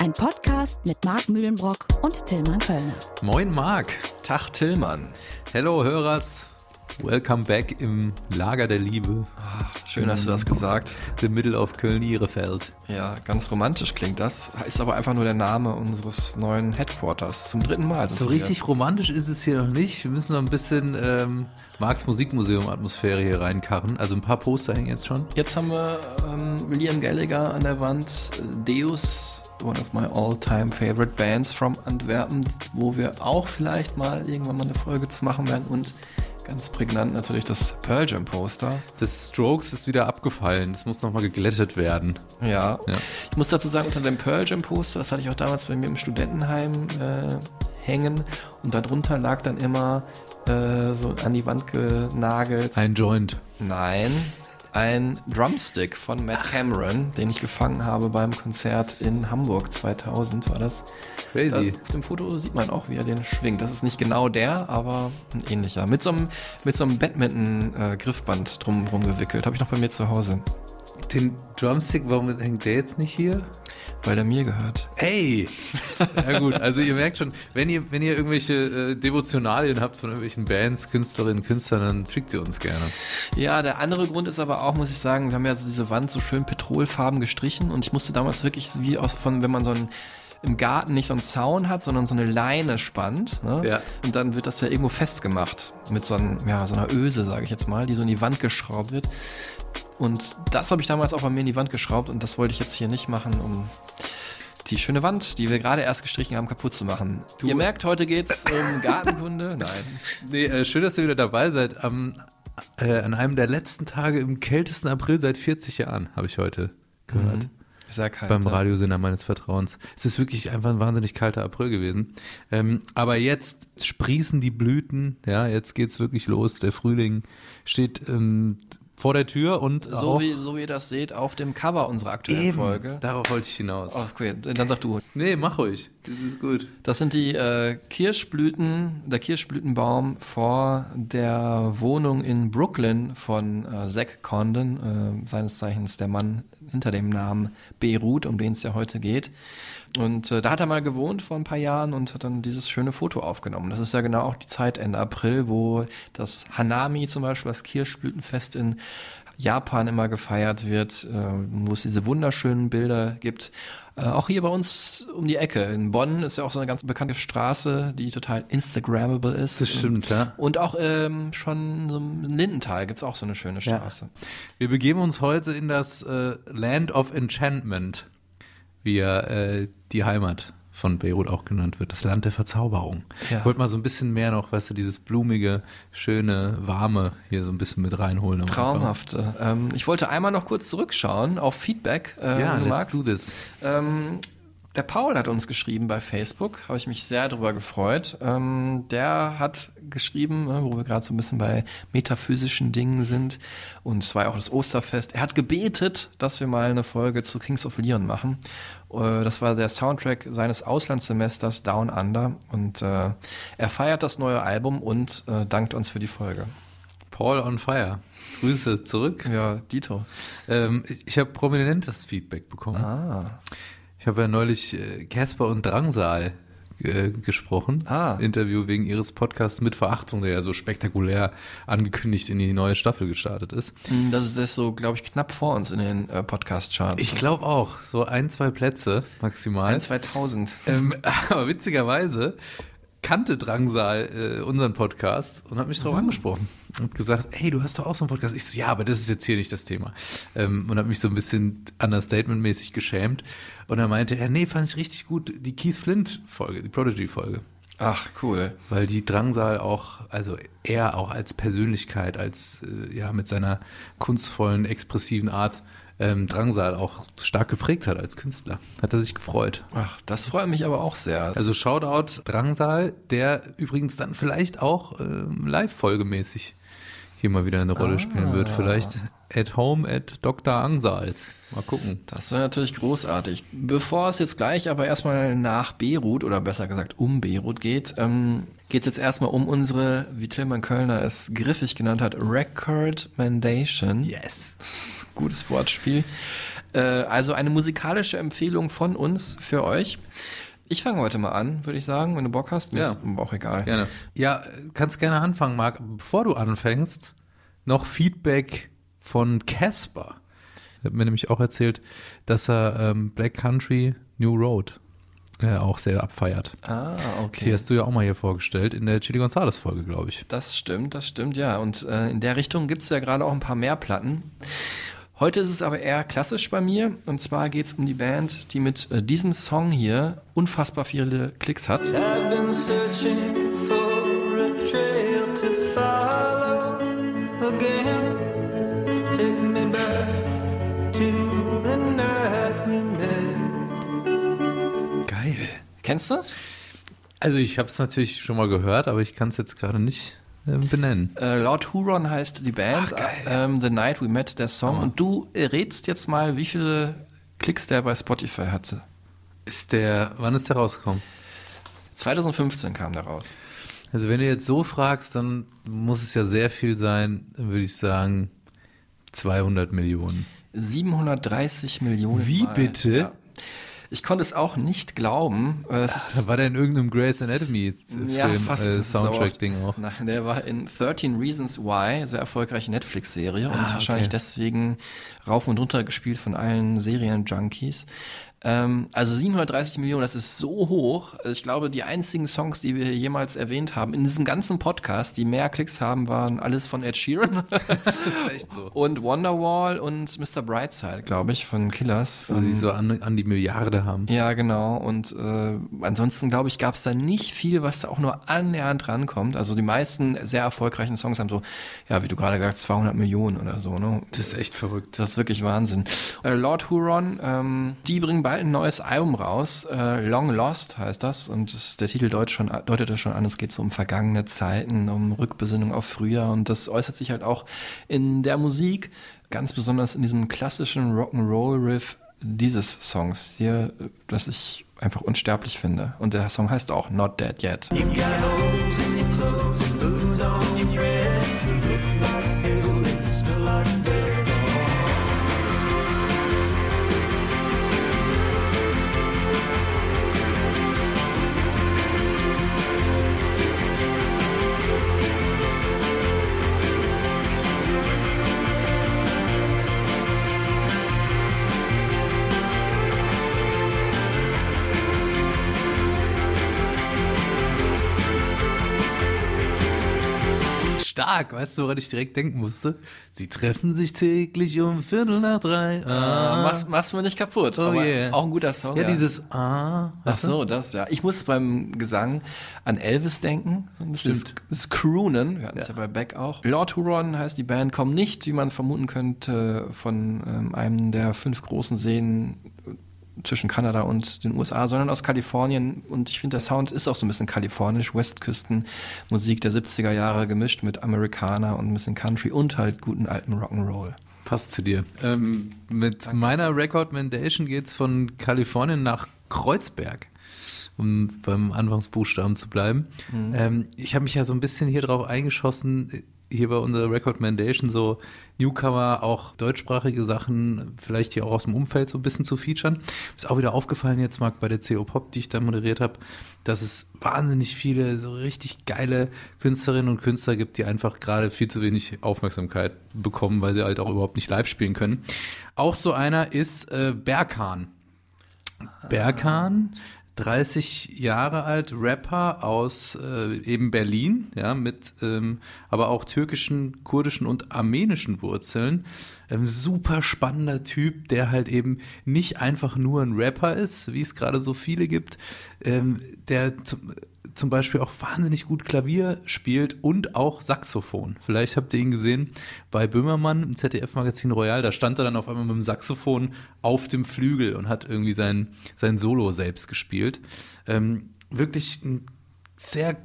Ein Podcast mit Marc Mühlenbrock und Tillmann Kölner. Moin Marc. Tag Tillmann. Hello Hörers. Welcome back im Lager der Liebe. Schön hast du das gesagt. The Middle of Köln-Ihrefeld. Ja, ganz romantisch klingt das. Ist aber einfach nur der Name unseres neuen Headquarters. Zum dritten Mal. So richtig romantisch ist es hier noch nicht. Wir müssen noch ein bisschen ähm, Marks Musikmuseum-Atmosphäre hier reinkarren. Also ein paar Poster hängen jetzt schon. hier. Jetzt haben wir ähm, Liam Gallagher an der Wand. äh, Deus, one of my all-time favorite bands from Antwerpen, wo wir auch vielleicht mal irgendwann mal eine Folge zu machen werden. Und ganz prägnant natürlich das Pearl Jam Poster. Das Strokes ist wieder abgefallen. Das muss nochmal geglättet werden. Ja. Ja. Ich muss dazu sagen, unter dem Pearl Jam Poster, das hatte ich auch damals bei mir im Studentenheim äh, hängen und darunter lag dann immer äh, so an die Wand genagelt. Ein Joint. Nein, ein Drumstick von Matt Cameron, den ich gefangen habe beim Konzert in Hamburg 2000 war das. Da, Crazy. auf dem Foto sieht man auch, wie er den schwingt. Das ist nicht genau der, aber ein ähnlicher. Mit so einem, mit so einem Badminton-Griffband drum, drum gewickelt. Habe ich noch bei mir zu Hause, Den Drumstick, warum hängt der jetzt nicht hier? Weil der mir gehört. Hey! Ja gut, also ihr merkt schon, wenn ihr, wenn ihr irgendwelche äh, Devotionalien habt von irgendwelchen Bands, Künstlerinnen, Künstlern, dann schickt sie uns gerne. Ja, der andere Grund ist aber auch, muss ich sagen, wir haben ja so diese Wand so schön petrolfarben gestrichen und ich musste damals wirklich wie aus von, wenn man so ein im Garten nicht so einen Zaun hat, sondern so eine Leine spannt. Ne? Ja. Und dann wird das ja irgendwo festgemacht mit so, einem, ja, so einer Öse, sage ich jetzt mal, die so in die Wand geschraubt wird. Und das habe ich damals auch bei mir in die Wand geschraubt und das wollte ich jetzt hier nicht machen, um die schöne Wand, die wir gerade erst gestrichen haben, kaputt zu machen. Ihr merkt, heute geht's um Gartenkunde. Nein. Nee, äh, schön, dass ihr wieder dabei seid. Am, äh, an einem der letzten Tage im kältesten April seit 40 Jahren, habe ich heute gehört. Sehr kalt. Beim. Radiosender meines Vertrauens. Es ist wirklich einfach ein wahnsinnig kalter April gewesen. Ähm, aber jetzt sprießen die Blüten, ja, jetzt geht's wirklich los. Der Frühling steht ähm, vor der Tür und So auch wie, so wie ihr das seht auf dem Cover unserer aktuellen eben, Folge. darauf wollte ich hinaus. Oh, okay, dann sag du. Nee, mach ruhig. Das ist gut. Das sind die äh, Kirschblüten, der Kirschblütenbaum vor der Wohnung in Brooklyn von äh, Zack Condon, äh, seines Zeichens der Mann hinter dem Namen Beirut, um den es ja heute geht. Und äh, da hat er mal gewohnt vor ein paar Jahren und hat dann dieses schöne Foto aufgenommen. Das ist ja genau auch die Zeit Ende April, wo das Hanami zum Beispiel, das Kirschblütenfest in Japan immer gefeiert wird, äh, wo es diese wunderschönen Bilder gibt. Äh, auch hier bei uns um die Ecke. In Bonn ist ja auch so eine ganz bekannte Straße, die total Instagrammable ist. Das stimmt, ja. Und auch ähm, schon so im Lindenthal gibt's auch so eine schöne Straße. Wir begeben uns heute in das äh, Land of Enchantment, wie ja äh, die Heimat von Beirut auch genannt wird, das Land der Verzauberung. Ja. Ich wollte mal so ein bisschen mehr noch, weißt du, dieses blumige, schöne, warme hier so ein bisschen mit reinholen. Traumhaft. Ähm, ich wollte einmal noch kurz zurückschauen auf Feedback. Äh, Ja, let's magst. do this. Ähm, der Paul hat uns geschrieben bei Facebook, habe ich mich sehr darüber gefreut. Ähm, der hat geschrieben, ne, wo wir gerade so ein bisschen bei metaphysischen Dingen sind, und es war ja auch das Osterfest. Er hat gebetet, dass wir mal eine Folge zu Kings of Leon machen. Äh, das war der Soundtrack seines Auslandssemesters Down Under. Und äh, er feiert das neue Album und äh, dankt uns für die Folge. Paul on Fire. Grüße zurück. Ja, Dito. Ähm, ich ich habe prominentes Feedback bekommen. Ah. Ich habe ja neulich äh, Casper und Drangsal äh, gesprochen. Ah. Interview wegen ihres Podcasts mit Verachtung, der ja so spektakulär angekündigt in die neue Staffel gestartet ist. Hm, Das ist das so, glaube ich, knapp vor uns in den äh, Podcast-Charts. Ich glaube auch, so ein, zwei Plätze maximal. Ein, 2000. ähm, aber witzigerweise kannte Drangsal äh, unseren Podcast und hat mich darauf angesprochen und gesagt, hey, du hast doch auch so einen Podcast. Ich so, ja, aber das ist jetzt hier nicht das Thema. Ähm, und hat mich so ein bisschen understatement-mäßig geschämt. Und er meinte er, nee, fand ich richtig gut, die Keith Flint-Folge, die Prodigy-Folge. Ach, cool. Weil die Drangsal auch, also er auch als Persönlichkeit, als, äh, ja, mit seiner kunstvollen, expressiven Art ähm, Drangsal auch stark geprägt hat als Künstler. Hat er sich gefreut. Ach, das freut mich aber auch sehr. Also Shoutout Drangsal, der übrigens dann vielleicht auch ähm, live-folgemäßig hier mal wieder eine Rolle spielen wird. Vielleicht at home at Dr. Angsals. Mal gucken. Das wäre natürlich großartig. Bevor es jetzt gleich aber erstmal nach Beirut oder besser gesagt um Beirut geht, ähm, geht es jetzt erstmal um unsere, wie Tillmann Kölner es griffig genannt hat, Record Mandation. Yes. Gutes Wortspiel. Äh, also eine musikalische Empfehlung von uns für euch. Ich fange heute mal an, würde ich sagen, wenn du Bock hast. Mir Ja. ist auch egal. Gerne. Ja, kannst gerne anfangen, Marc. Bevor du anfängst, noch Feedback von Casper. Er hat mir nämlich auch erzählt, dass er ähm, Black Country New Road äh, auch sehr abfeiert. Ah, Die okay. hast du ja auch mal hier vorgestellt in der Chili Gonzales Folge, glaube ich. Das stimmt, das stimmt, ja. Und äh, in der Richtung gibt es ja gerade auch ein paar mehr Platten. Heute ist es aber eher klassisch bei mir. Und zwar geht es um die Band, die mit äh, diesem Song hier unfassbar viele Klicks hat. I've been searching for a trail to follow again. Kennst du? Also ich habe es natürlich schon mal gehört, aber ich kann es jetzt gerade nicht äh, benennen. Äh, Lord Huron heißt die Band. Ach, geil. Ähm, The Night We Met, der Song. Und du rätst jetzt mal, wie viele Klicks der bei Spotify hatte. Ist der, wann ist der rausgekommen? 2015 kam der raus. Also wenn du jetzt so fragst, dann muss es ja sehr viel sein, würde ich sagen 200 Millionen. 730 Millionen. Wie Mal. bitte? Ja. Ich konnte es auch nicht glauben. Äh, Es War der in irgendeinem Grey's Anatomy Film, äh, Das ist Soundtrack-Ding auch? Nein, der war in 13 Reasons Why, sehr erfolgreiche Netflix-Serie und Ah, wahrscheinlich okay. deswegen rauf und runter gespielt von allen Serien-Junkies. Ähm, also 730 Millionen, das ist so hoch. Also Ich glaube, die einzigen Songs, die wir hier jemals erwähnt haben, in diesem ganzen Podcast, die mehr Klicks haben, waren alles von Ed Sheeran Das ist echt so. und Wonderwall und Mr. Brightside, glaube ich, von Killers. Also die so an, an die Milliarde haben. Ja, genau. Und äh, ansonsten, glaube ich, gab es da nicht viel, was da auch nur annähernd rankommt. Also die meisten sehr erfolgreichen Songs haben so, ja, wie du gerade gesagt hast, 200 Millionen oder so. Ne? Das ist echt verrückt. Das ist wirklich Wahnsinn. Äh, Lord Huron, ähm, die bringen bald ein neues Album raus. Äh, Long Lost heißt das. Und das, der Titel deut schon, deutet das schon an, es geht so um vergangene Zeiten, um Rückbesinnung auf früher. Und das äußert sich halt auch in der Musik, ganz besonders in diesem klassischen Rock'n'Roll-Riff dieses Songs hier, das ich einfach unsterblich finde. Und der Song heißt auch Not Dead Yet. You got holes in your clothes and booze on your breath. Stark, weißt du, woran ich direkt denken musste? Sie treffen sich täglich um Viertel nach drei. Ah. Mach's, mach's mir nicht kaputt. Oh aber yeah. Auch ein guter Song. ja, dieses Ah. Ach so, das, ja. Ich muss beim Gesang an Elvis denken. Ein bisschen das, Croonen. Wir hatten es ja. bei Beck auch. Lord Huron heißt die Band, kommen nicht, wie man vermuten könnte, von ähm, einem der fünf großen Seen zwischen Kanada und den USA, sondern aus Kalifornien. Und ich finde, der Sound ist auch so ein bisschen kalifornisch. Westküstenmusik der 70er Jahre gemischt mit Amerikaner und ein bisschen Country und halt guten alten Rock'n'Roll. Passt zu dir. Ähm, mit meiner Recommendation geht's von Kalifornien nach Kreuzberg, um beim Anfangsbuchstaben zu bleiben. Ähm, ich habe mich ja so ein bisschen hier drauf eingeschossen, hier bei unserer Recommendation so Newcomer, auch deutschsprachige Sachen, vielleicht hier auch aus dem Umfeld so ein bisschen zu featuren. Ist auch wieder aufgefallen jetzt, Marc, bei der CO Pop, die ich da moderiert habe, dass es wahnsinnig viele so richtig geile Künstlerinnen und Künstler gibt, die einfach gerade viel zu wenig Aufmerksamkeit bekommen, weil sie halt auch überhaupt nicht live spielen können. Auch so einer ist äh, Berghahn. Berghahn, 30 Jahre alt, Rapper aus äh, eben Berlin, ja, mit ähm, aber auch türkischen, kurdischen und armenischen Wurzeln. Ähm, super spannender Typ, der halt eben nicht einfach nur ein Rapper ist, wie es gerade so viele gibt, ähm, der zum, zum Beispiel auch wahnsinnig gut Klavier spielt und auch Saxophon. Vielleicht habt ihr ihn gesehen bei Böhmermann im ZDF-Magazin Royal. Da stand er dann auf einmal mit dem Saxophon auf dem Flügel und hat irgendwie sein, sein Solo selbst gespielt. Ähm, wirklich ein sehr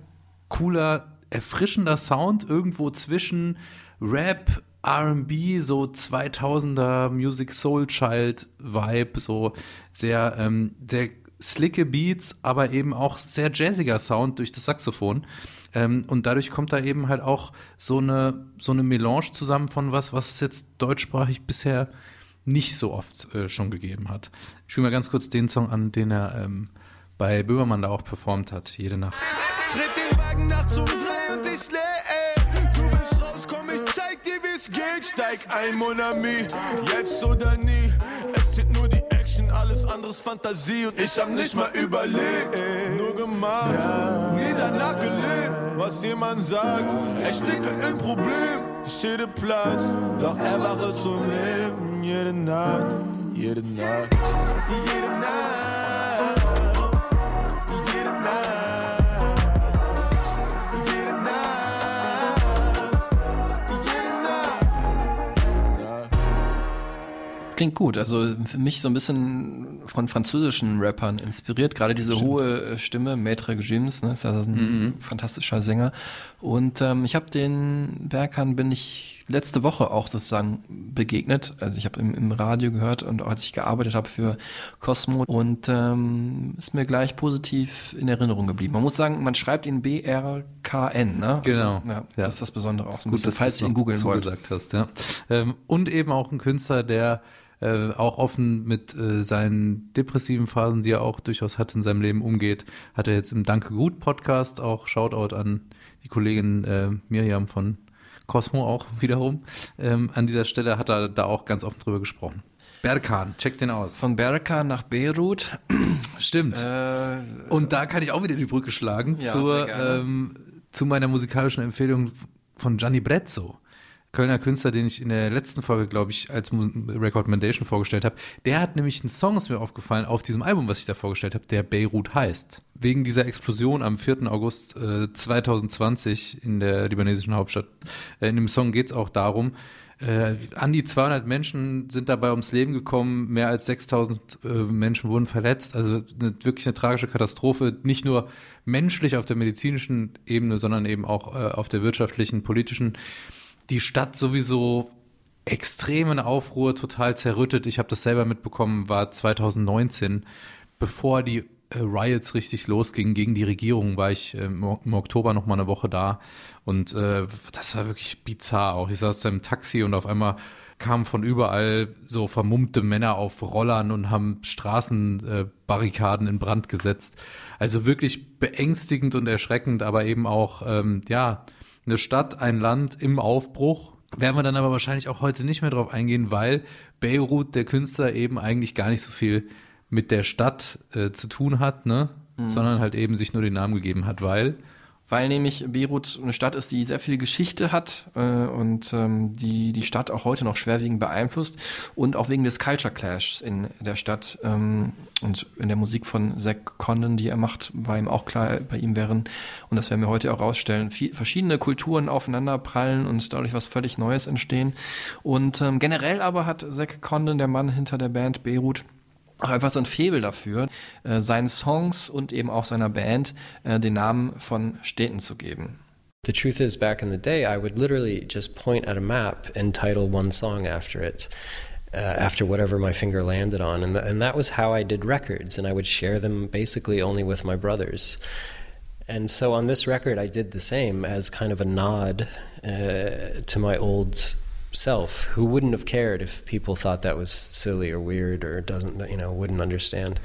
cooler, erfrischender Sound irgendwo zwischen Rap, R&B, so 2000er Music Soul Child Vibe, so sehr, ähm, sehr slicke Beats, aber eben auch sehr jazziger Sound durch das Saxophon. Ähm, und dadurch kommt da eben halt auch so eine, so eine Melange zusammen von was, was es jetzt deutschsprachig bisher nicht so oft äh, schon gegeben hat. Ich spiele mal ganz kurz den Song an, den er ähm, bei Böhmermann da auch performt hat, jede Nacht. Tritt den Wagen nachts um drei und ich leer. Du willst raus, komm, ich zeig dir, wie's geht. Steig ein, Mon ami, jetzt oder nie. Es alles anderes Fantasie. Und ich hab nicht mal überlegt, nur gemacht. Nie danach gelebt, was jemand sagt. Ich stecke in Problem, jede Platz. Doch erwache zum Leben, jede Nacht, jede Nacht. Jede Nacht. Klingt gut. Also für mich so ein bisschen von französischen Rappern inspiriert. Gerade diese hohe äh, Stimme, Maître Gims, ne, ist ja so ein fantastischer Sänger. Und ähm, ich habe den Berkan bin ich letzte Woche auch sozusagen begegnet. Also ich habe im, im Radio gehört und auch als ich gearbeitet habe für Cosmo und ähm, ist mir gleich positiv in Erinnerung geblieben. Man muss sagen, man schreibt ihn B-R-K-N, ne? Genau. Also, ja, Ja. Das ist das Besondere auch. So ein Gut, bisschen, dass falls du ihn googeln wollt. hast, ja. Ähm, und eben auch ein Künstler, der äh, auch offen mit äh, seinen depressiven Phasen, die er auch durchaus hat in seinem Leben umgeht, hat er jetzt im Danke Gut Podcast auch Shoutout an die Kollegin äh, Miriam von Cosmo auch wiederum. Ähm, an dieser Stelle hat er da auch ganz offen drüber gesprochen. Berkan, check den aus. Von Berka nach Beirut. Stimmt. Äh, Und da kann ich auch wieder die Brücke schlagen Ja, zur, ähm, zu meiner musikalischen Empfehlung von Gianni Brezzo. Kölner Künstler, den ich in der letzten Folge, glaube ich, als Recommendation vorgestellt habe. Der hat nämlich einen Song, ist mir aufgefallen, auf diesem Album, was ich da vorgestellt habe, der Beirut heißt. Wegen dieser Explosion am 4. August äh, 2020 in der libanesischen Hauptstadt. Äh, in dem Song geht es auch darum, äh, an die 200 Menschen sind dabei ums Leben gekommen, mehr als 6000 äh, Menschen wurden verletzt. Also eine, wirklich eine tragische Katastrophe, nicht nur menschlich auf der medizinischen Ebene, sondern eben auch äh, auf der wirtschaftlichen, politischen. Die Stadt sowieso extrem in Aufruhr, total zerrüttet. Ich habe das selber mitbekommen, war 2019, bevor die äh, Riots richtig losgingen gegen die Regierung, war ich äh, im Oktober noch mal eine Woche da und äh, das war wirklich bizarr auch. Ich saß da im Taxi und auf einmal kamen von überall so vermummte Männer auf Rollern und haben Straßenbarrikaden äh, in Brand gesetzt. Also wirklich beängstigend und erschreckend, aber eben auch, ähm, ja, eine Stadt, ein Land im Aufbruch. Werden wir dann aber wahrscheinlich auch heute nicht mehr drauf eingehen, weil Beirut, der Künstler, eben eigentlich gar nicht so viel mit der Stadt äh, zu tun hat, ne? Sondern halt eben sich nur den Namen gegeben hat, weil Weil nämlich Beirut eine Stadt ist, die sehr viel Geschichte hat äh, und ähm, die die Stadt auch heute noch schwerwiegend beeinflusst und auch wegen des Culture Clashs in der Stadt ähm, und in der Musik von Zach Condon, die er macht, war ihm auch klar, bei ihm wären, und das werden wir heute auch rausstellen, viel, verschiedene Kulturen aufeinander prallen und dadurch was völlig Neues entstehen. Und ähm, generell aber hat Zach Condon, der Mann hinter der Band Beirut, einfach so ein Faible dafür, äh, seinen Songs und eben auch seiner Band äh, den Namen von Städten zu geben. The truth is, back in the day, I would literally just point at a map and title one song after it, uh, after whatever my finger landed on. And, th- and that was how I did records, and I would share them basically only with my brothers. And so on this record, I did the same as kind of a nod uh, to my old self, who wouldn't have cared if people thought that was silly or weird or doesn't, you know, wouldn't understand.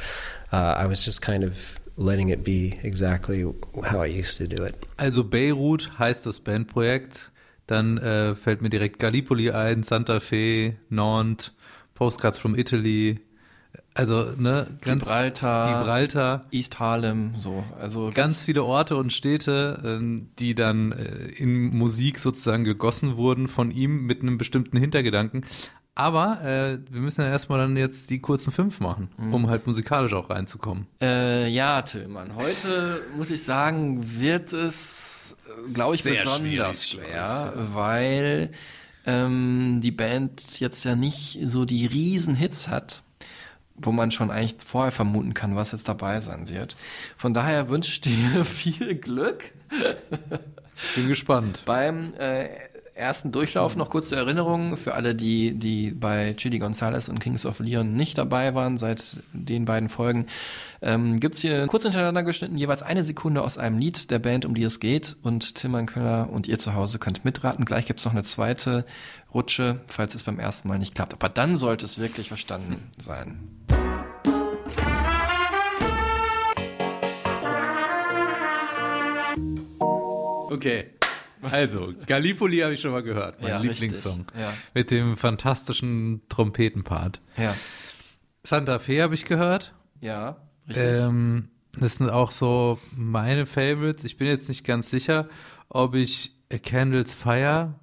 Uh, I was just kind of letting it be exactly how I used to do it. Also Beirut heißt das Bandprojekt. Dann äh, fällt mir direkt Gallipoli ein, Santa Fe, Nantes, Postcards from Italy. Also, ne, ganz Gibraltar. Gibraltar. East Harlem, so. Also Ganz viele Orte und Städte, ähm, die dann äh, in Musik sozusagen gegossen wurden von ihm mit einem bestimmten Hintergedanken. Aber äh, wir müssen ja erstmal dann jetzt die kurzen fünf machen, Mhm. um halt musikalisch auch reinzukommen. Äh, ja, Tillmann, heute muss ich sagen, wird es, glaube ich, Sehr besonders schwer, weil ähm, die Band jetzt ja nicht so die riesen Hits hat, wo man schon eigentlich vorher vermuten kann, was jetzt dabei sein wird. Von daher wünsche ich dir viel Glück Bin gespannt. beim äh, ersten Durchlauf noch kurze Erinnerung für alle, die, die bei Chili Gonzalez und Kings of Leon nicht dabei waren seit den beiden Folgen. Ähm, Gibt es hier kurz hintereinander geschnitten jeweils eine Sekunde aus einem Lied der Band, um die es geht. Und Tilman Köller und ihr zu Hause könnt mitraten. Gleich gibt es noch eine zweite Rutsche, falls es beim ersten Mal nicht klappt. Aber dann sollte es wirklich verstanden sein. Okay. Also, Gallipoli habe ich schon mal gehört, mein Ja, Lieblingssong. Ja. Mit dem fantastischen Trompetenpart. Ja. Santa Fe habe ich gehört. Ja. Ähm, das sind auch so meine Favorites. Ich bin jetzt nicht ganz sicher, ob ich A Candle's Fire.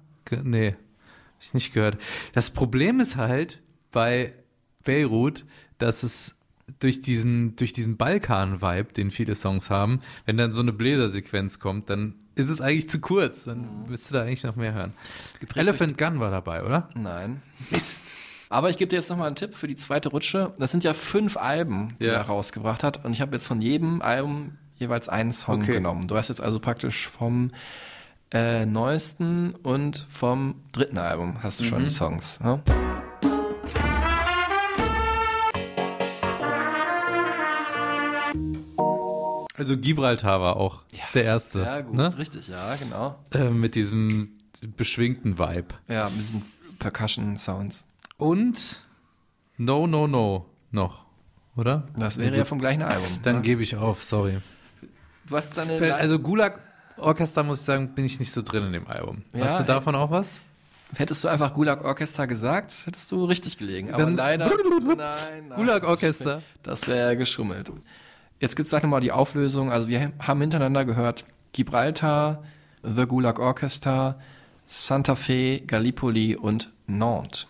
Nee, hab ich nicht gehört. Das Problem ist halt bei Beirut, dass es durch diesen, durch diesen Balkan-Vibe, den viele Songs haben, wenn dann so eine Bläsersequenz kommt, dann ist es eigentlich zu kurz. Dann müsste da eigentlich noch mehr hören. Elephant Gun war dabei, oder? Nein. Mist. Aber ich gebe dir jetzt nochmal einen Tipp für die zweite Rutsche. Das sind ja fünf Alben, die Ja. er rausgebracht hat. Und ich habe jetzt von jedem Album jeweils einen Song Okay. genommen. Du hast jetzt also praktisch vom äh, neuesten und vom dritten Album hast du schon Mhm. die Songs. Ne? Also Gibraltar war auch ist der erste. Sehr gut, Ne? richtig, ja, genau. Äh, mit diesem beschwingten Vibe. Ja, mit diesen Percussion-Sounds. Und No, No, No noch, oder? Das wäre ja vom gleichen Album. Dann ne? gebe ich auf, sorry. Hast deine Also Gulag Orchester, muss ich sagen, bin ich nicht so drin in dem Album. Ja, Hast du ey. davon auch was? Hättest du einfach Gulag Orchester gesagt, hättest du richtig gelegen. Aber Dann- leider. Nein, nein. Gulag Orchester. Das wäre geschummelt. Jetzt gibt's gleich nochmal die Auflösung. Also wir haben hintereinander gehört Gibraltar, The Gulag Orchestra, Santa Fe, Gallipoli und Nantes.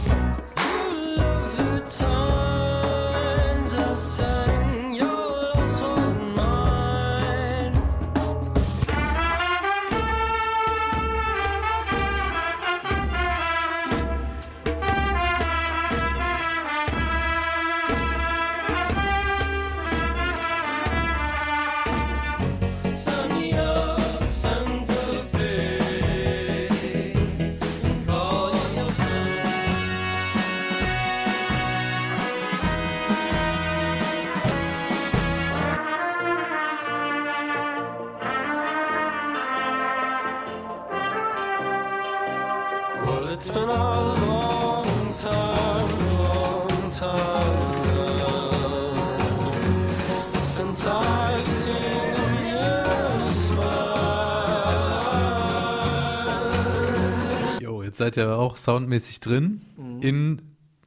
Seid ihr auch soundmäßig drin. Mhm. In,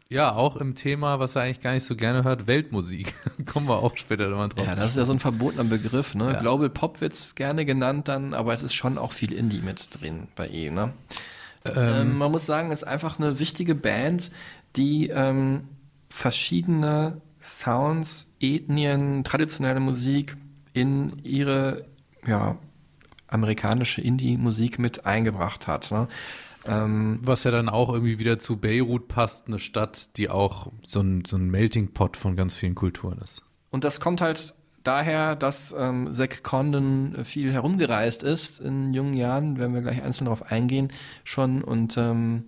ja, auch im Thema, was er eigentlich gar nicht so gerne hört, Weltmusik. Kommen wir auch später nochmal drauf. Ja, das ist ja so ein verbotener Begriff. Ne? Ja. Global Pop wird's gerne genannt dann, aber es ist schon auch viel Indie mit drin bei ihm. Ne? Ähm, man muss sagen, es ist einfach eine wichtige Band, die ähm, verschiedene Sounds, Ethnien, traditionelle Musik in ihre ja, amerikanische Indie-Musik mit eingebracht hat. Ne? Ähm, Was ja dann auch irgendwie wieder zu Beirut passt, eine Stadt, die auch so ein, so ein Melting Pot von ganz vielen Kulturen ist. Und das kommt halt daher, dass ähm, Zack Condon viel herumgereist ist in jungen Jahren, werden wir gleich einzeln darauf eingehen schon und ähm,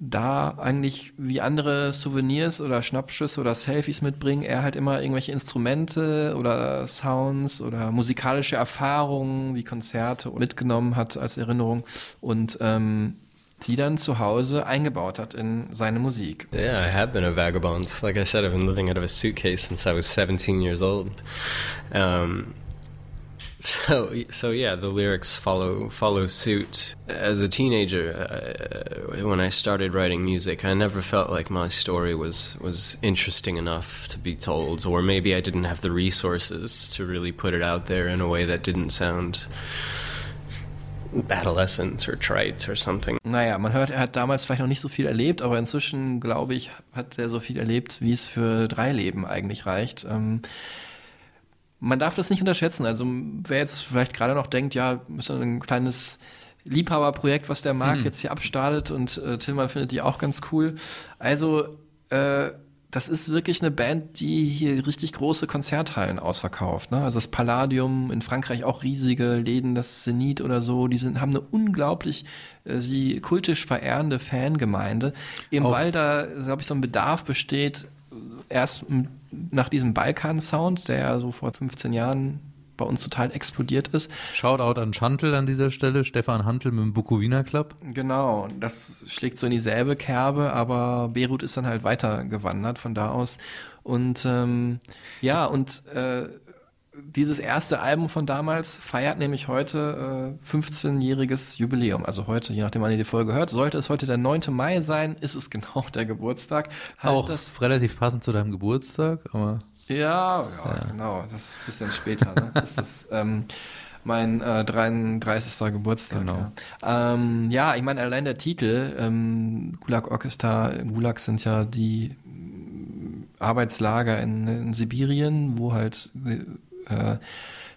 da eigentlich wie andere Souvenirs oder Schnappschüsse oder Selfies mitbringen, er halt immer irgendwelche Instrumente oder Sounds oder musikalische Erfahrungen wie Konzerte mitgenommen hat als Erinnerung und ähm, die dann zu Hause eingebaut hat in seine Musik. Yeah, I have been a vagabond. Like I said, I've been living out of a suitcase since I was 17 years old. Um, so, so yeah, the lyrics follow follow suit. As a teenager, uh, when I started writing music, I never felt like my story was was interesting enough to be told, or maybe I didn't have the resources to really put it out there in a way that didn't sound adolescence or trite or something. Naja, man hört, er hat damals vielleicht noch nicht so viel erlebt, aber inzwischen, glaube ich, hat er so viel erlebt, wie es für drei Leben eigentlich reicht. Ähm, man darf das nicht unterschätzen. Also wer jetzt vielleicht gerade noch denkt, ja, ist ein kleines Liebhaberprojekt, was der Marc Mhm. jetzt hier abstartet und äh, Tillmann findet die auch ganz cool. Also äh, das ist wirklich eine Band, die hier richtig große Konzerthallen ausverkauft. Ne? Also das Palladium in Frankreich auch riesige Läden, das Zenit oder so, die sind, haben eine unglaublich äh, sie kultisch verehrende Fangemeinde. Eben Auch- weil da, glaube ich, so ein Bedarf besteht, erst nach diesem Balkan-Sound, der ja so vor 15 Jahren bei uns total explodiert ist. Shoutout an Chantel an dieser Stelle, Stefan Hantel mit dem Bukowina Club. Genau, das schlägt so in dieselbe Kerbe, aber Beirut ist dann halt weitergewandert von da aus. Und ähm, ja, und äh, dieses erste Album von damals feiert nämlich heute äh, 15-jähriges Jubiläum. Also heute, je nachdem, wann ihr die Folge hört, sollte es heute der 9. Mai sein, ist es genau der Geburtstag. Heißt Auch das, relativ passend zu deinem Geburtstag, aber ja, ja, genau, das ist ein bisschen später. Ne? Das ist ähm, mein äh, 33. Geburtstag. Genau. Ja, ähm, ja ich meine, allein der Titel, ähm, Gulag Orchestra, Gulag sind ja die mm, Arbeitslager in, in Sibirien, wo halt äh,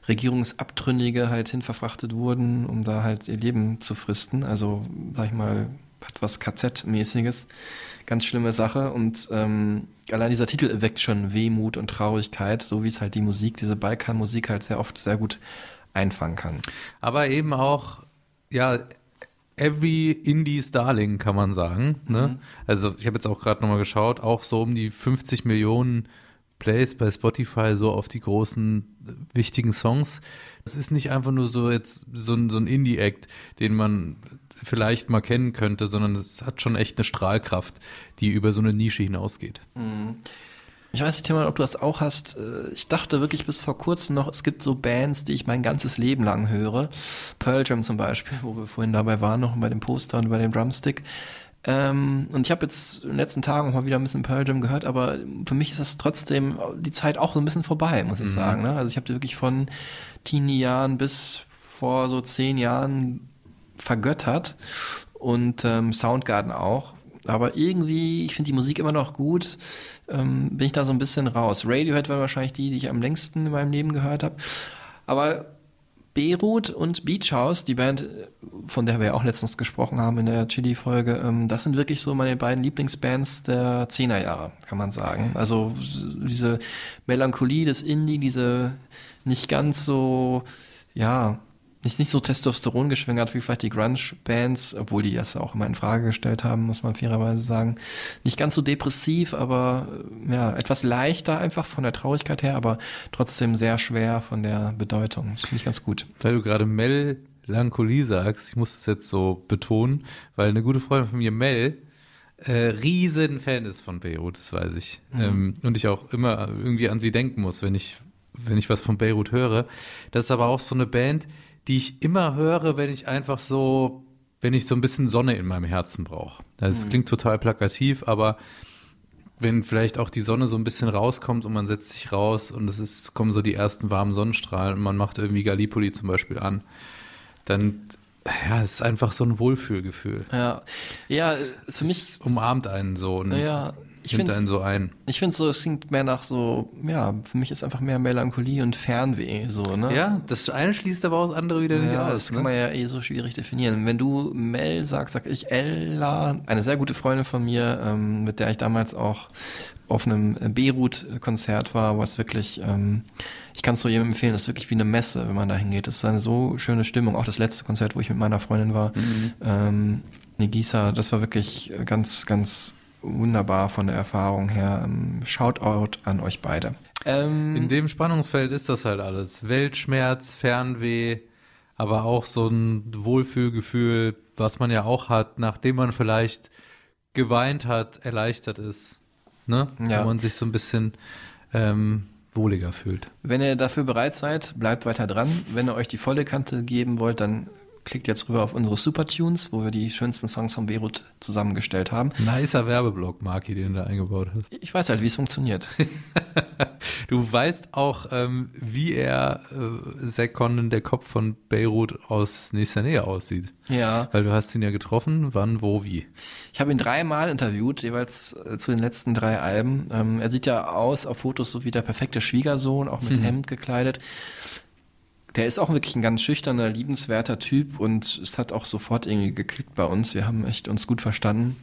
Regierungsabtrünnige halt hinverfrachtet wurden, um da halt ihr Leben zu fristen. Also, sag ich mal, hat was KZ-mäßiges. Ganz schlimme Sache. Und ähm, allein dieser Titel erweckt schon Wehmut und Traurigkeit, so wie es halt die Musik, diese Balkanmusik halt sehr oft sehr gut einfangen kann. Aber eben auch, ja, every Indies Darling, kann man sagen. Ne? Also ich habe jetzt auch gerade nochmal geschaut, auch so um die 50 Millionen Plays bei Spotify so auf die großen wichtigen Songs. Es ist nicht einfach nur so jetzt so ein, so ein Indie-Act, den man vielleicht mal kennen könnte, sondern es hat schon echt eine Strahlkraft, die über so eine Nische hinausgeht. Ich weiß nicht, Tim, ob du das auch hast. Äh, Ich dachte wirklich bis vor kurzem noch, es gibt so Bands, die ich mein ganzes Leben lang höre. Pearl Jam zum Beispiel, wo wir vorhin dabei waren, noch bei dem Poster und bei dem Drumstick. Ähm, und ich habe jetzt in den letzten Tagen auch mal wieder ein bisschen Pearl Jam gehört, aber für mich ist das trotzdem die Zeit auch so ein bisschen vorbei, muss ich Mhm. sagen. Ne? Also ich habe die wirklich von Teenie-Jahren bis vor so zehn Jahren vergöttert und ähm, Soundgarden auch. Aber irgendwie, ich finde die Musik immer noch gut, ähm, bin ich da so ein bisschen raus. Radiohead war wahrscheinlich die, die ich am längsten in meinem Leben gehört habe. Aber Beirut und Beach House, die Band, von der wir ja auch letztens gesprochen haben in der Chili-Folge, ähm, das sind wirklich so meine beiden Lieblingsbands der 10er Jahre, kann man sagen. Also diese Melancholie des Indie, diese nicht ganz so, ja, nicht, nicht so Testosteron geschwängert wie vielleicht die Grunge-Bands, obwohl die das auch immer in Frage gestellt haben, muss man fairerweise sagen. Nicht ganz so depressiv, aber äh, ja, etwas leichter einfach von der Traurigkeit her, aber trotzdem sehr schwer von der Bedeutung. Das finde ich ganz gut. Weil du gerade Melancholie sagst, ich muss es jetzt so betonen, weil eine gute Freundin von mir, Mel, äh, riesen Fan ist von Beirut, das weiß ich. Mhm. Ähm, und ich auch immer irgendwie an sie denken muss, wenn ich, wenn ich was von Beirut höre. Das ist aber auch so eine Band, die ich immer höre, wenn ich einfach so, wenn ich so ein bisschen Sonne in meinem Herzen brauche. Das Mhm. klingt total plakativ, aber wenn vielleicht auch die Sonne so ein bisschen rauskommt und man setzt sich raus und es ist, kommen so die ersten warmen Sonnenstrahlen und man macht irgendwie Gallipoli zum Beispiel an, dann, ja, es ist einfach so ein Wohlfühlgefühl. Ja, ja, Es für mich, es umarmt einen so und ja, ich finde so ein. ich finde so, es klingt mehr nach so, ja, für mich ist einfach mehr Melancholie und Fernweh, so, ne? Ja, das eine schließt aber auch das andere wieder nicht Ja, aus. das kann ne? man ja eh so schwierig definieren. Wenn du Mel sagst, sag ich Ella, eine sehr gute Freundin von mir, ähm, mit der ich damals auch auf einem Beirut-Konzert war, was wirklich, ähm, ich kann es so jedem empfehlen, das ist wirklich wie eine Messe, wenn man da hingeht. Das ist eine so schöne Stimmung. Auch das letzte Konzert, wo ich mit meiner Freundin war, ähm, Negisa, das war wirklich ganz, ganz wunderbar von der Erfahrung her. Ähm, Shoutout an euch beide. Ähm, In dem Spannungsfeld ist das halt alles. Weltschmerz, Fernweh, aber auch so ein Wohlfühlgefühl, was man ja auch hat, nachdem man vielleicht geweint hat, erleichtert ist. Ne? Ja. Wo man sich so ein bisschen ähm, wohliger fühlt. Wenn ihr dafür bereit seid, bleibt weiter dran. Wenn ihr euch die volle Kante geben wollt, dann klickt jetzt rüber auf unsere Supertunes, wo wir die schönsten Songs von Beirut zusammengestellt haben. Nicer Werbeblock, Marki, den du da eingebaut hast. Ich weiß halt, wie es funktioniert. Du weißt auch, ähm, wie er, äh, Zack Condon, der Kopf von Beirut aus nächster Nähe aussieht. Ja. Weil du hast ihn ja getroffen, wann, wo, wie. Ich habe ihn dreimal interviewt, jeweils äh, zu den letzten drei Alben. Ähm, er sieht ja aus auf Fotos so wie der perfekte Schwiegersohn, auch mit Mhm. Hemd gekleidet. Der ist auch wirklich ein ganz schüchterner, liebenswerter Typ und es hat auch sofort irgendwie geklickt bei uns. Wir haben echt uns gut verstanden.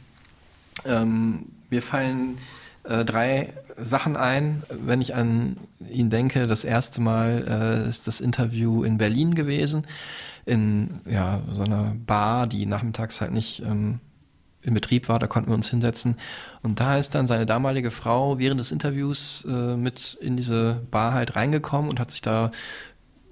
Ähm, mir fallen äh, drei Sachen ein, wenn ich an ihn denke. Das erste Mal äh, ist das Interview in Berlin gewesen, in ja, so einer Bar, die nachmittags halt nicht ähm, in Betrieb war, da konnten wir uns hinsetzen. Und da ist dann seine damalige Frau während des Interviews äh, mit in diese Bar halt reingekommen und hat sich da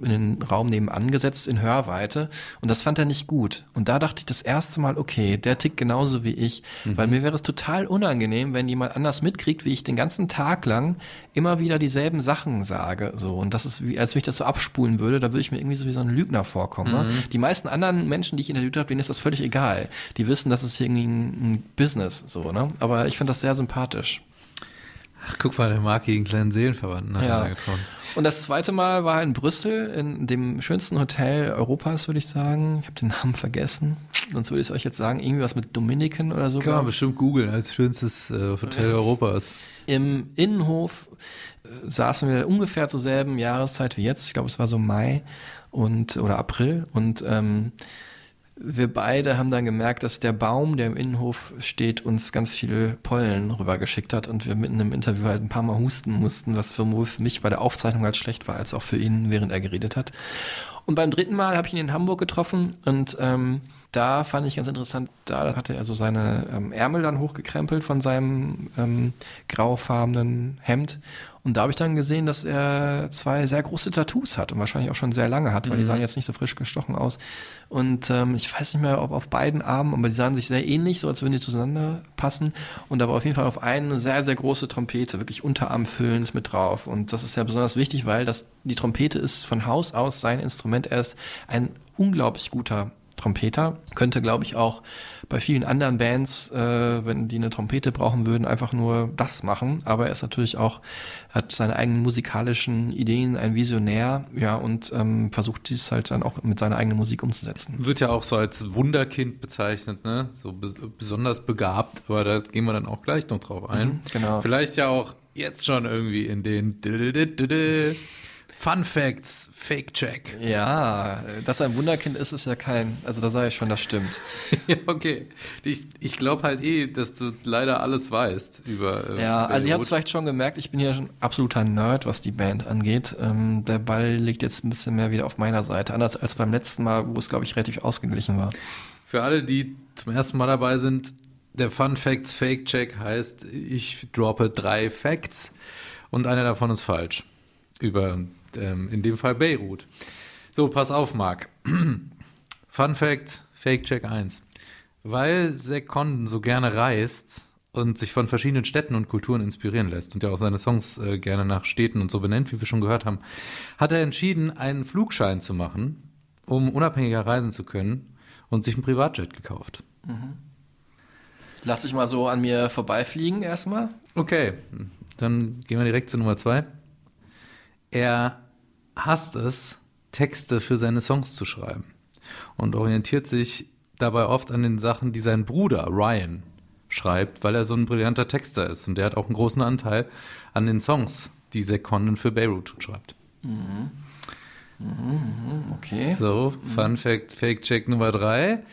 in den Raum nebenan gesetzt in Hörweite und das fand er nicht gut. Und da dachte ich das erste Mal, okay, der tickt genauso wie ich, weil mir wäre es total unangenehm, wenn jemand anders mitkriegt, wie ich den ganzen Tag lang immer wieder dieselben Sachen sage, so und das ist wie, als wenn ich das so abspulen würde, da würde ich mir irgendwie so wie so ein Lügner vorkommen. Ne? Mhm. Die meisten anderen Menschen, die ich interviewt habe, denen ist das völlig egal. Die wissen, das ist irgendwie ein, ein Business, so ne. Aber ich fand das sehr sympathisch. Ach, guck mal, der Marki, einen kleinen Seelenverwandten hat er da getroffen. Und das zweite Mal war in Brüssel, in dem schönsten Hotel Europas, würde ich sagen. Ich habe den Namen vergessen. Sonst würde ich es euch jetzt sagen, irgendwie was mit Dominican oder so. Kann man bestimmt googeln als schönstes äh, Hotel Europas. Im Innenhof äh, saßen wir ungefähr zur selben Jahreszeit wie jetzt. Ich glaube, es war so Mai und oder April. Und ähm, wir beide haben dann gemerkt, dass der Baum, der im Innenhof steht, uns ganz viel Pollen rübergeschickt hat und wir mitten im Interview halt ein paar Mal husten mussten, was sowohl für mich bei der Aufzeichnung halt schlecht war, als auch für ihn, während er geredet hat. Und beim dritten Mal habe ich ihn in Hamburg getroffen und ähm, da fand ich ganz interessant, da hatte er so seine ähm, Ärmel dann hochgekrempelt von seinem ähm, graufarbenen Hemd. Und da habe ich dann gesehen, dass er zwei sehr große Tattoos hat und wahrscheinlich auch schon sehr lange hat, weil die Mhm. sahen jetzt nicht so frisch gestochen aus. Und ähm, ich weiß nicht mehr, ob auf beiden Armen, aber die sahen sich sehr ähnlich, so als würden die zueinander passen. Und da war auf jeden Fall auf einen eine sehr, sehr große Trompete, wirklich unterarmfüllend mit drauf. Und das ist ja besonders wichtig, weil das, die Trompete ist von Haus aus sein Instrument. Er ist ein unglaublich guter Trompeter. Könnte, glaube ich, auch bei vielen anderen Bands, äh, wenn die eine Trompete brauchen würden, einfach nur das machen. Aber er ist natürlich auch, hat seine eigenen musikalischen Ideen, ein Visionär, ja, und ähm, versucht dies halt dann auch mit seiner eigenen Musik umzusetzen. Wird ja auch so als Wunderkind bezeichnet, ne? So be besonders begabt, aber da gehen wir dann auch gleich noch drauf ein. Mhm, genau. Vielleicht ja auch jetzt schon irgendwie in den Fun Facts, Fake Check. Ja, dass er ein Wunderkind ist, ist ja kein, also da sage ich schon, das stimmt. ja, okay. Ich, ich glaube halt eh, dass du leider alles weißt über. äh, Ja, also ihr habt Beirut. es vielleicht schon gemerkt, ich bin hier schon absoluter Nerd, was die Band angeht. Ähm, der Ball liegt jetzt ein bisschen mehr wieder auf meiner Seite, anders als beim letzten Mal, wo es, glaube ich, relativ ausgeglichen war. Für alle, die zum ersten Mal dabei sind, der Fun Facts Fake Check heißt, ich droppe drei Facts und einer davon ist falsch. Über, ähm, in dem Fall Beirut. So, pass auf, Marc. Fun Fact, Fake Check 1. Weil Zack Condon so gerne reist und sich von verschiedenen Städten und Kulturen inspirieren lässt und ja auch seine Songs äh, gerne nach Städten und so benennt, wie wir schon gehört haben, hat er entschieden, einen Flugschein zu machen, um unabhängiger reisen zu können und sich einen Privatjet gekauft. Lass ich mal so an mir vorbeifliegen erstmal. Okay, dann gehen wir direkt zu Nummer zwei. Er hasst es, Texte für seine Songs zu schreiben und orientiert sich dabei oft an den Sachen, die sein Bruder Ryan schreibt, weil er so ein brillanter Texter ist und der hat auch einen großen Anteil an den Songs, die Zack Condon für Beirut schreibt. Mhm. Mhm, okay. So, Fun Fact, Fake Check Nummer drei.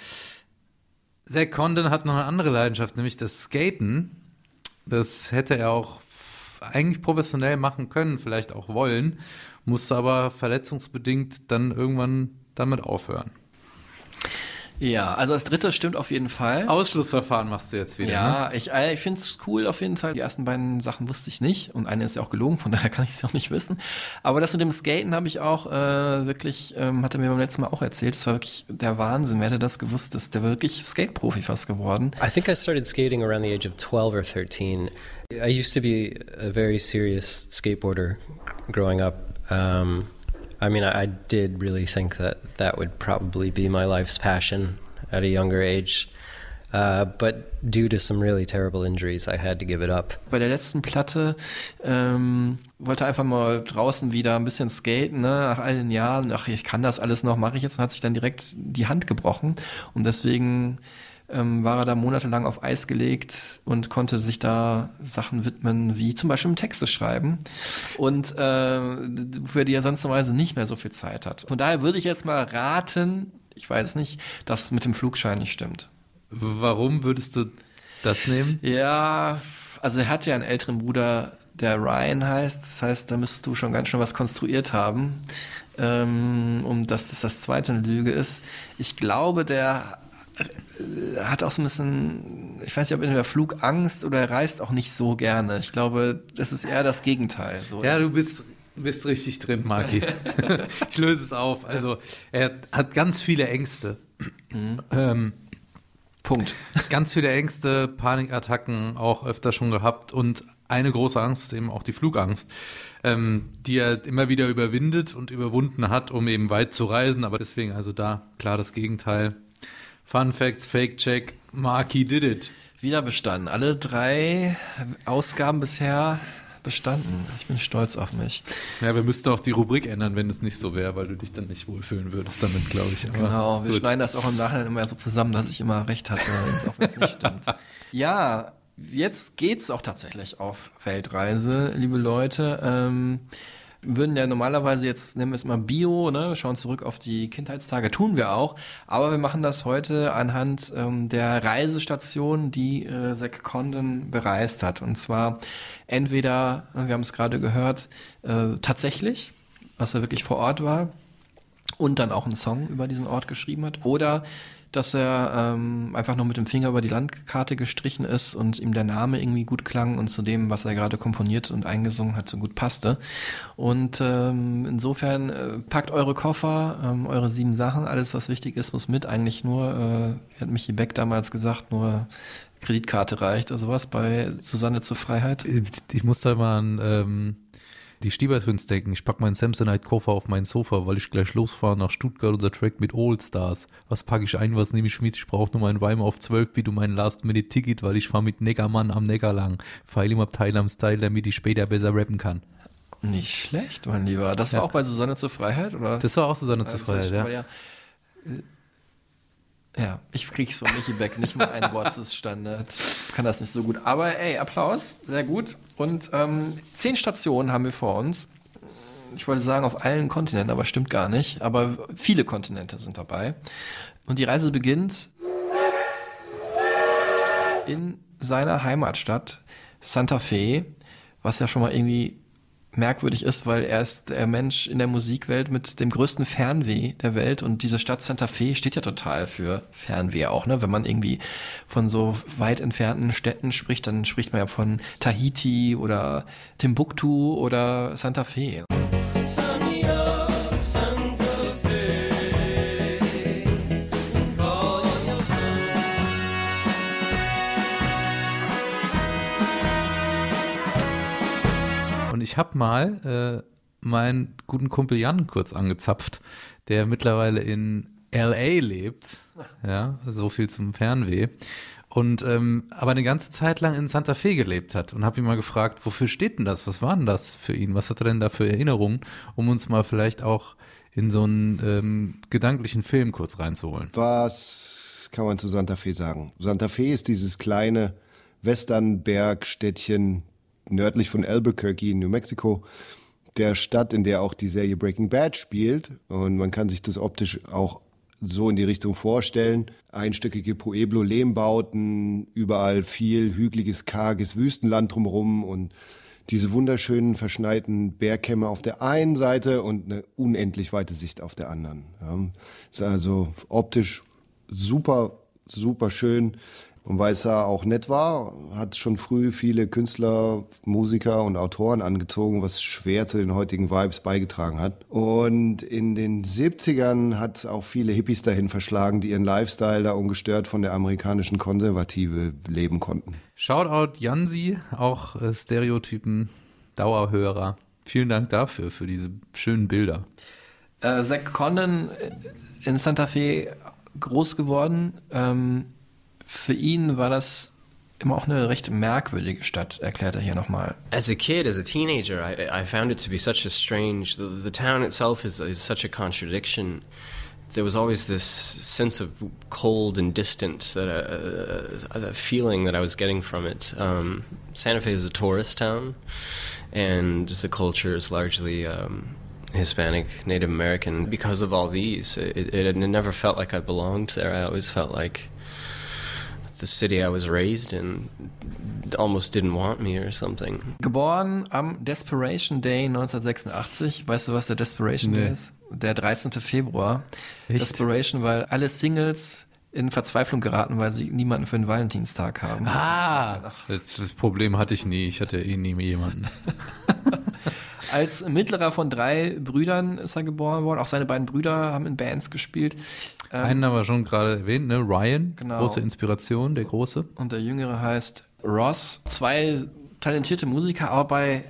Zack Condon hat noch eine andere Leidenschaft, nämlich das Skaten. Das hätte er auch eigentlich professionell machen können, vielleicht auch wollen, musste aber verletzungsbedingt dann irgendwann damit aufhören. Ja, also das dritte stimmt auf jeden Fall. Ausschlussverfahren machst du jetzt wieder. Ja, ne? ich, äh, ich finde es cool auf jeden Fall. Die ersten beiden Sachen wusste ich nicht und eine ist ja auch gelogen, von daher kann ich es auch nicht wissen. Aber das mit dem Skaten habe ich auch äh, wirklich, ähm, hat er mir beim letzten Mal auch erzählt. Das war wirklich der Wahnsinn. Wer hätte das gewusst? Das, der wirklich Skate-Profi fast geworden. I think I started skating around the age of 12 or 13. I used to be a very serious skateboarder growing up. Um, I mean, I, I did really think that that would probably be my life's passion at a younger age. Uh, but due to some really terrible injuries, I had to give it up. Bei der letzten Platte ähm, wollte einfach mal draußen wieder ein bisschen skaten, ne? nach all den Jahren. Ach, ich kann das alles noch, mache ich jetzt und hat sich dann direkt die Hand gebrochen. Und deswegen ähm, war er da monatelang auf Eis gelegt und konnte sich da Sachen widmen, wie zum Beispiel Texte schreiben. Und äh, für die er sonst normalerweise nicht mehr so viel Zeit hat. Von daher würde ich jetzt mal raten, ich weiß nicht, dass mit dem Flugschein nicht stimmt. Warum würdest du das nehmen? Ja, also er hat ja einen älteren Bruder, der Ryan heißt. Das heißt, da müsstest du schon ganz schön was konstruiert haben, ähm, um dass das das zweite eine Lüge ist. Ich glaube, der hat auch so ein bisschen, ich weiß nicht, ob in der Flugangst oder er reist auch nicht so gerne. Ich glaube, das ist eher das Gegenteil. So. Ja, du bist, bist richtig drin, Marki. ich löse es auf. Also, er hat ganz viele Ängste. Mhm. Ähm, Punkt. Ganz viele Ängste, Panikattacken auch öfter schon gehabt und eine große Angst ist eben auch die Flugangst, ähm, die er immer wieder überwindet und überwunden hat, um eben weit zu reisen. Aber deswegen also da klar das Gegenteil. Fun Facts, Fake Check, Marky did it. Wieder bestanden. Alle drei Ausgaben bisher bestanden. Ich bin stolz auf mich. Ja, wir müssten auch die Rubrik ändern, wenn es nicht so wäre, weil du dich dann nicht wohlfühlen würdest damit, glaube ich. Aber Genau, wir gut. schneiden das auch im Nachhinein immer so zusammen, dass ich immer recht hatte, auch wenn es nicht stimmt. Ja, jetzt geht's auch tatsächlich auf Weltreise, liebe Leute. Ähm, würden ja normalerweise jetzt, nehmen wir es mal Bio, ne, schauen zurück auf die Kindheitstage, tun wir auch, aber wir machen das heute anhand ähm, der Reisestation, die äh, Zack Condon bereist hat. Und zwar entweder, wir haben es gerade gehört, äh, tatsächlich, was er wirklich vor Ort war, und dann auch einen Song über diesen Ort geschrieben hat. Oder dass er ähm, einfach nur mit dem Finger über die Landkarte gestrichen ist und ihm der Name irgendwie gut klang und zu dem, was er gerade komponiert und eingesungen hat, so gut passte. Und ähm, insofern äh, packt eure Koffer, ähm, eure sieben Sachen, alles was wichtig ist, muss mit. Eigentlich nur, äh, hat Michi Beck damals gesagt, nur Kreditkarte reicht oder sowas bei Susanne zur Freiheit. Ich muss da mal an ähm, die Stieber-Twins denken. Ich pack meinen Samsonite-Koffer auf mein Sofa, weil ich gleich losfahre nach Stuttgart, unser Track mit All Stars. Was packe ich ein, was nehme ich mit? Ich brauche nur meinen Weimar auf 12, wie du mein Last-Minute-Ticket, weil ich fahre mit Neckermann am Neckar lang. Pfeil ihm Abteil am Style, damit ich später besser rappen kann. Nicht schlecht, mein Lieber. Das war Ja. auch bei Susanne zur Freiheit, oder? Das war auch Susanne zur das Freiheit, ja. Ja, ich krieg's von Michi Beck nicht mal ein Wort zustande. Kann das nicht so gut. Aber ey, Applaus, sehr gut. Und ähm, zehn Stationen haben wir vor uns. Ich wollte sagen auf allen Kontinenten, aber stimmt gar nicht. Aber viele Kontinente sind dabei. Und die Reise beginnt in seiner Heimatstadt Santa Fe, was ja schon mal irgendwie merkwürdig ist, weil er ist der Mensch in der Musikwelt mit dem größten Fernweh der Welt und diese Stadt Santa Fe steht ja total für Fernweh auch, ne? Wenn man irgendwie von so weit entfernten Städten spricht, dann spricht man ja von Tahiti oder Timbuktu oder Santa Fe. Ich habe mal äh, meinen guten Kumpel Jan kurz angezapft, der mittlerweile in LA lebt. Ja, so viel zum Fernweh. Und ähm, aber eine ganze Zeit lang in Santa Fe gelebt hat und habe ihn mal gefragt, wofür steht denn das? Was war denn das für ihn? Was hat er denn da für Erinnerungen, um uns mal vielleicht auch in so einen ähm, gedanklichen Film kurz reinzuholen? Was kann man zu Santa Fe sagen? Santa Fe ist dieses kleine Westernbergstädtchen nördlich von Albuquerque in New Mexico, der Stadt, in der auch die Serie Breaking Bad spielt. Und man kann sich das optisch auch so in die Richtung vorstellen. Einstöckige Pueblo-Lehmbauten, überall viel hügeliges, karges Wüstenland drumherum und diese wunderschönen verschneiten Bergkämme auf der einen Seite und eine unendlich weite Sicht auf der anderen. Ja, ist also optisch super, super schön. Und weil es da auch nett war, hat schon früh viele Künstler, Musiker und Autoren angezogen, was schwer zu den heutigen Vibes beigetragen hat. Und in den 70ern hat es auch viele Hippies dahin verschlagen, die ihren Lifestyle da ungestört von der amerikanischen Konservative leben konnten. Shoutout Jansi, auch äh, Stereotypen, Dauerhörer. Vielen Dank dafür, für diese schönen Bilder. Äh, Zack Condon in Santa Fe groß geworden. Ähm, für ihn war das immer auch eine recht merkwürdige Stadt, erklärt er hier nochmal. As a kid, as a teenager, I, I found it to be such a strange. The, the town itself is, is such a contradiction. There was always this sense of cold and distant, that uh, uh, a feeling that I was getting from it. Um, Santa Fe is a tourist town, and the culture is largely um, Hispanic, Native American. Because of all these, it, it, it never felt like I belonged there. I always felt like the city I was raised in almost didn't want me or something. Geboren am Desperation Day 1986. Weißt du, was der Desperation Nee. Day ist? Der 13. Februar. Echt? Desperation, weil alle Singles in Verzweiflung geraten, weil sie niemanden für den Valentinstag haben. Ah, das, das Problem hatte ich nie. Ich hatte eh nie jemanden. Als mittlerer von drei Brüdern ist er geboren worden. Auch seine beiden Brüder haben in Bands gespielt. Ähm, Einen haben wir schon gerade erwähnt, ne? Ryan, Genau. große Inspiration, der große. und der jüngere heißt Ross. Zwei talentierte Musiker, aber bei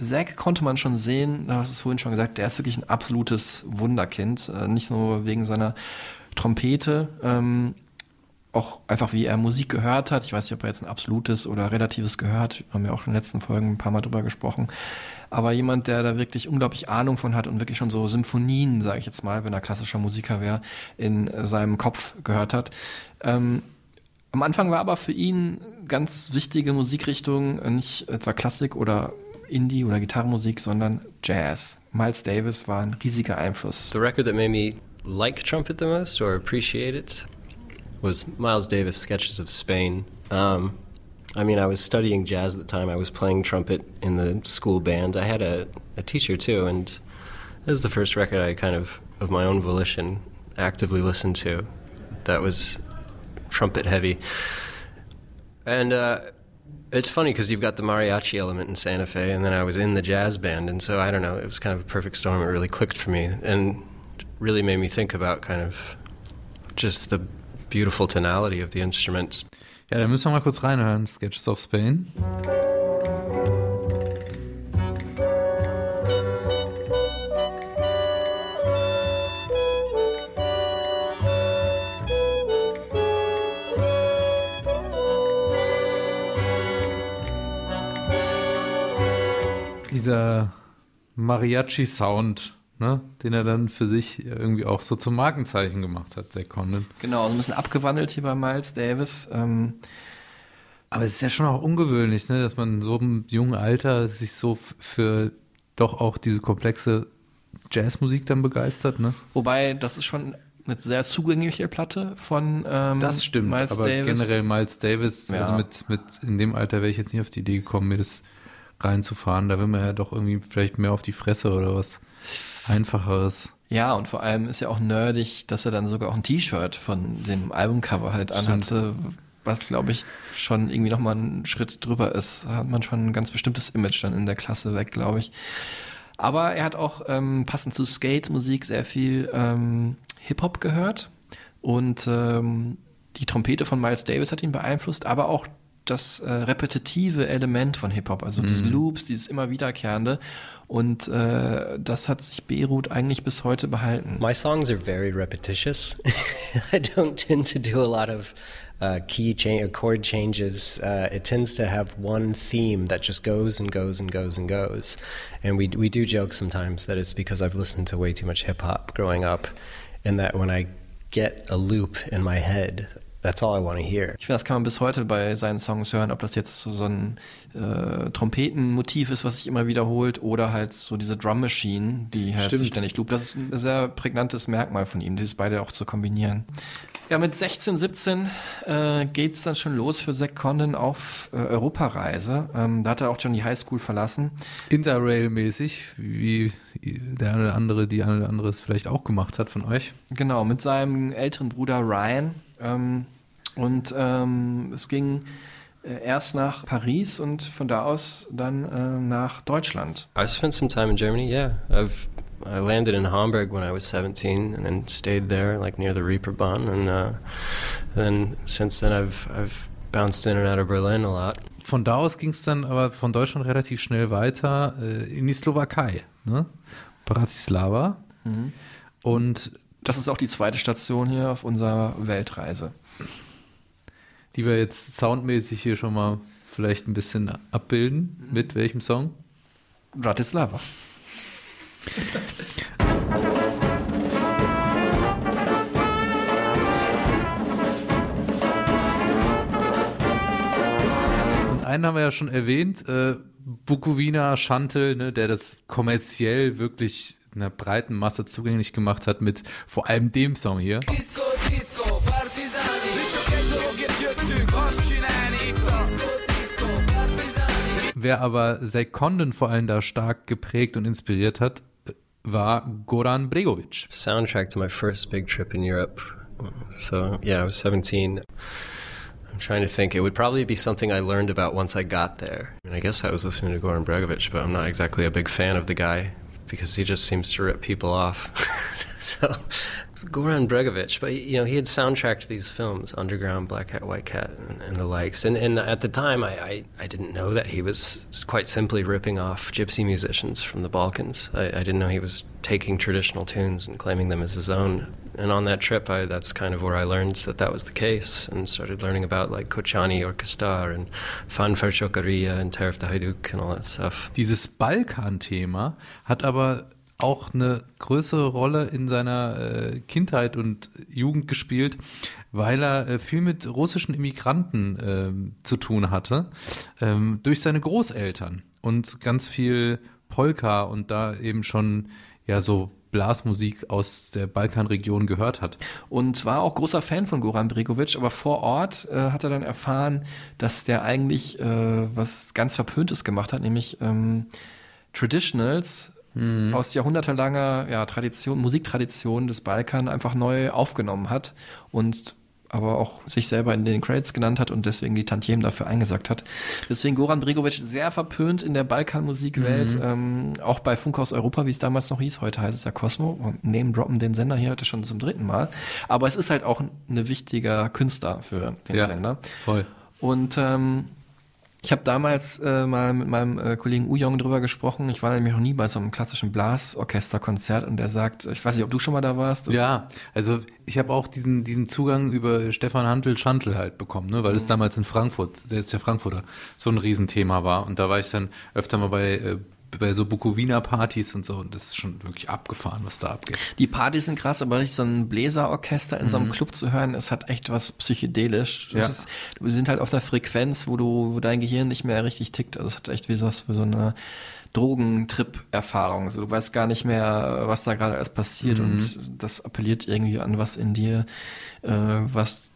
Zack konnte man schon sehen, du hast es vorhin schon gesagt, der ist wirklich ein absolutes Wunderkind. Äh, Nicht nur wegen seiner Trompete, ähm, auch einfach wie er Musik gehört hat. Ich weiß nicht, ob er jetzt ein absolutes oder relatives gehört. Haben wir auch in den letzten Folgen ein paar Mal drüber gesprochen. Aber jemand, der da wirklich unglaublich Ahnung von hat und wirklich schon so Symphonien, sage ich jetzt mal, wenn er klassischer Musiker wäre, in seinem Kopf gehört hat. Ähm, am Anfang war aber für ihn ganz wichtige Musikrichtung nicht etwa Klassik oder Indie oder Gitarrenmusik, sondern Jazz. Miles Davis war ein riesiger Einfluss. The record that made me like trumpet the most or appreciate it was Miles Davis' Sketches of Spain. Um, I mean, I was studying jazz at the time. I was playing trumpet in the school band. I had a, a teacher too, and this is the first record I kind of, of my own volition, actively listened to that was trumpet heavy. And uh, it's funny because you've got the mariachi element in Santa Fe, and then I was in the jazz band, and so I don't know, it was kind of a perfect storm. It really clicked for me, and really made me think about kind of just the beautiful tonality of the instruments. Ja, da müssen wir mal kurz reinhören. Sketches of Spain. Dieser Mariachi-Sound, ne, den er dann für sich irgendwie auch so zum Markenzeichen gemacht hat, Zack Condon. Genau, so ein bisschen abgewandelt hier bei Miles Davis. Ähm, Aber es ist ja schon auch ungewöhnlich, ne, dass man in so einem jungen Alter sich so für doch auch diese komplexe Jazzmusik dann begeistert, ne? wobei, das ist schon eine sehr zugängliche Platte von ähm, Das stimmt, Miles aber Davis. generell Miles Davis, Ja. also mit, mit in dem Alter wäre ich jetzt nicht auf die Idee gekommen, mir das reinzufahren. Da will man ja doch irgendwie vielleicht mehr auf die Fresse oder was Einfacheres. Ja, und vor allem ist ja auch nerdig, dass er dann sogar auch ein T-Shirt von dem Albumcover halt anhatte, was glaube ich schon irgendwie nochmal einen Schritt drüber ist. Da hat man schon ein ganz bestimmtes Image dann in der Klasse weg, glaube ich. Aber er hat auch ähm, passend zu Skate-Musik sehr viel ähm, Hip-Hop gehört und ähm, die Trompete von Miles Davis hat ihn beeinflusst, aber auch das äh, repetitive Element von Hip-Hop, also diese Mhm. Loops, dieses immer wiederkehrende. Und äh, das hat sich Beirut eigentlich bis heute behalten. My songs are very repetitious. I don't tend to do a lot of uh, key change or chord changes. Uh, it tends to have one theme that just goes and goes and goes and goes. And we we do joke sometimes that it's because I've listened to way too much hip hop growing up, and that when I get a loop in my head, that's all I want to hear. Ich finde, das kann man bis heute bei seinen Songs hören, ob das jetzt so, so ein äh, Trompetenmotiv ist, was sich immer wiederholt, oder halt so diese Drum Machine, die halt Stimmt. sich ständig loopt. Das ist ein sehr prägnantes Merkmal von ihm, dieses beide auch zu kombinieren. Ja, mit 16, 17 äh, geht's dann schon los für Zack Condon auf äh, Europareise. Ähm, da hat er auch schon die Highschool verlassen. Interrail-mäßig, wie der eine oder andere, die eine oder andere es vielleicht auch gemacht hat von euch. Genau, mit seinem älteren Bruder Ryan. Ähm, und ähm, es ging äh, erst nach Paris und von da aus dann äh, nach Deutschland. I spent some time in Germany. Yeah, I've I landed in Hamburg when I was 17, and then stayed there, like near the Reeperbahn, and uh, then since then I've I've bounced in and out of Berlin a lot. Von da aus ging es dann aber von Deutschland relativ schnell weiter äh, in die Slowakei, ne? Bratislava. Und das ist auch die zweite Station hier auf unserer Weltreise. Die wir jetzt soundmäßig hier schon mal vielleicht ein bisschen abbilden. Mit welchem Song? Bratislava. Und einen haben wir ja schon erwähnt, äh, Bukowina Chantel, ne, der das kommerziell wirklich einer breiten Masse zugänglich gemacht hat mit vor allem dem Song hier. Disco, disco, Wer aber Condon vor allem da stark geprägt und inspiriert hat, war Goran Bregovic. Soundtrack to my first big trip in Europe. So, yeah, I was 17. I'm trying to think. It would probably be something I learned about once I got there. I mean, I guess I was listening to Goran Bregovic, but I'm not exactly a big fan of the guy because he just seems to rip people off. so, Goran Bregovic, but you know, he had soundtracked these films, Underground, Black Cat, White Cat, and, and the likes. And, and at the time, I, I, I didn't know that he was quite simply ripping off gypsy musicians from the Balkans. I, I didn't know he was taking traditional tunes and claiming them as his own. And on that trip, I, that's kind of where I learned that that was the case and started learning about like Kochani Orchestra and Fan Farchokaria and Teref the Hajduk and all that stuff. Dieses Balkan-Thema hat aber auch eine größere Rolle in seiner äh, Kindheit und Jugend gespielt, weil er äh, viel mit russischen Immigranten ähm, zu tun hatte, ähm, durch seine Großeltern und ganz viel Polka und da eben schon ja so Blasmusik aus der Balkanregion gehört hat. Und war auch großer Fan von Goran Bregovic, aber vor Ort äh, hat er dann erfahren, dass der eigentlich äh, was ganz Verpöntes gemacht hat, nämlich ähm, Traditionals Mhm. aus jahrhundertelanger ja, Tradition, Musiktradition des Balkan einfach neu aufgenommen hat und aber auch sich selber in den Credits genannt hat und deswegen die Tantiemen dafür eingesagt hat. Deswegen Goran Bregovic sehr verpönt in der Balkanmusikwelt, Mhm. ähm, auch bei Funkhaus Europa, wie es damals noch hieß. Heute heißt es ja Cosmo. Und Name droppen den Sender hier heute schon zum dritten Mal. Aber es ist halt auch ein ein wichtiger Künstler für den Ja, Sender. voll. Und ähm, ich habe damals äh, mal mit meinem äh, Kollegen Ujong drüber gesprochen. Ich war nämlich noch nie bei so einem klassischen Blasorchesterkonzert und der sagt, ich weiß nicht, ob du schon mal da warst. Ja, also ich habe auch diesen, diesen Zugang über Stefan Hantel Schantel halt bekommen, ne? weil es damals in Frankfurt, der ist ja Frankfurter, so ein Riesenthema war. Und da war ich dann öfter mal bei, äh, bei so Bukowina-Partys und so und das ist schon wirklich abgefahren, was da abgeht. Die Partys sind krass, aber richtig so ein Bläserorchester in so einem Mhm. Club zu hören, es hat echt was psychedelisch. Ja. ist, wir sind halt auf der Frequenz, wo du, wo dein Gehirn nicht mehr richtig tickt. Also es hat echt wie so für so eine Drogentrip-Erfahrung. Also du weißt gar nicht mehr, was da gerade alles passiert Mhm. und das appelliert irgendwie an was in dir, äh, was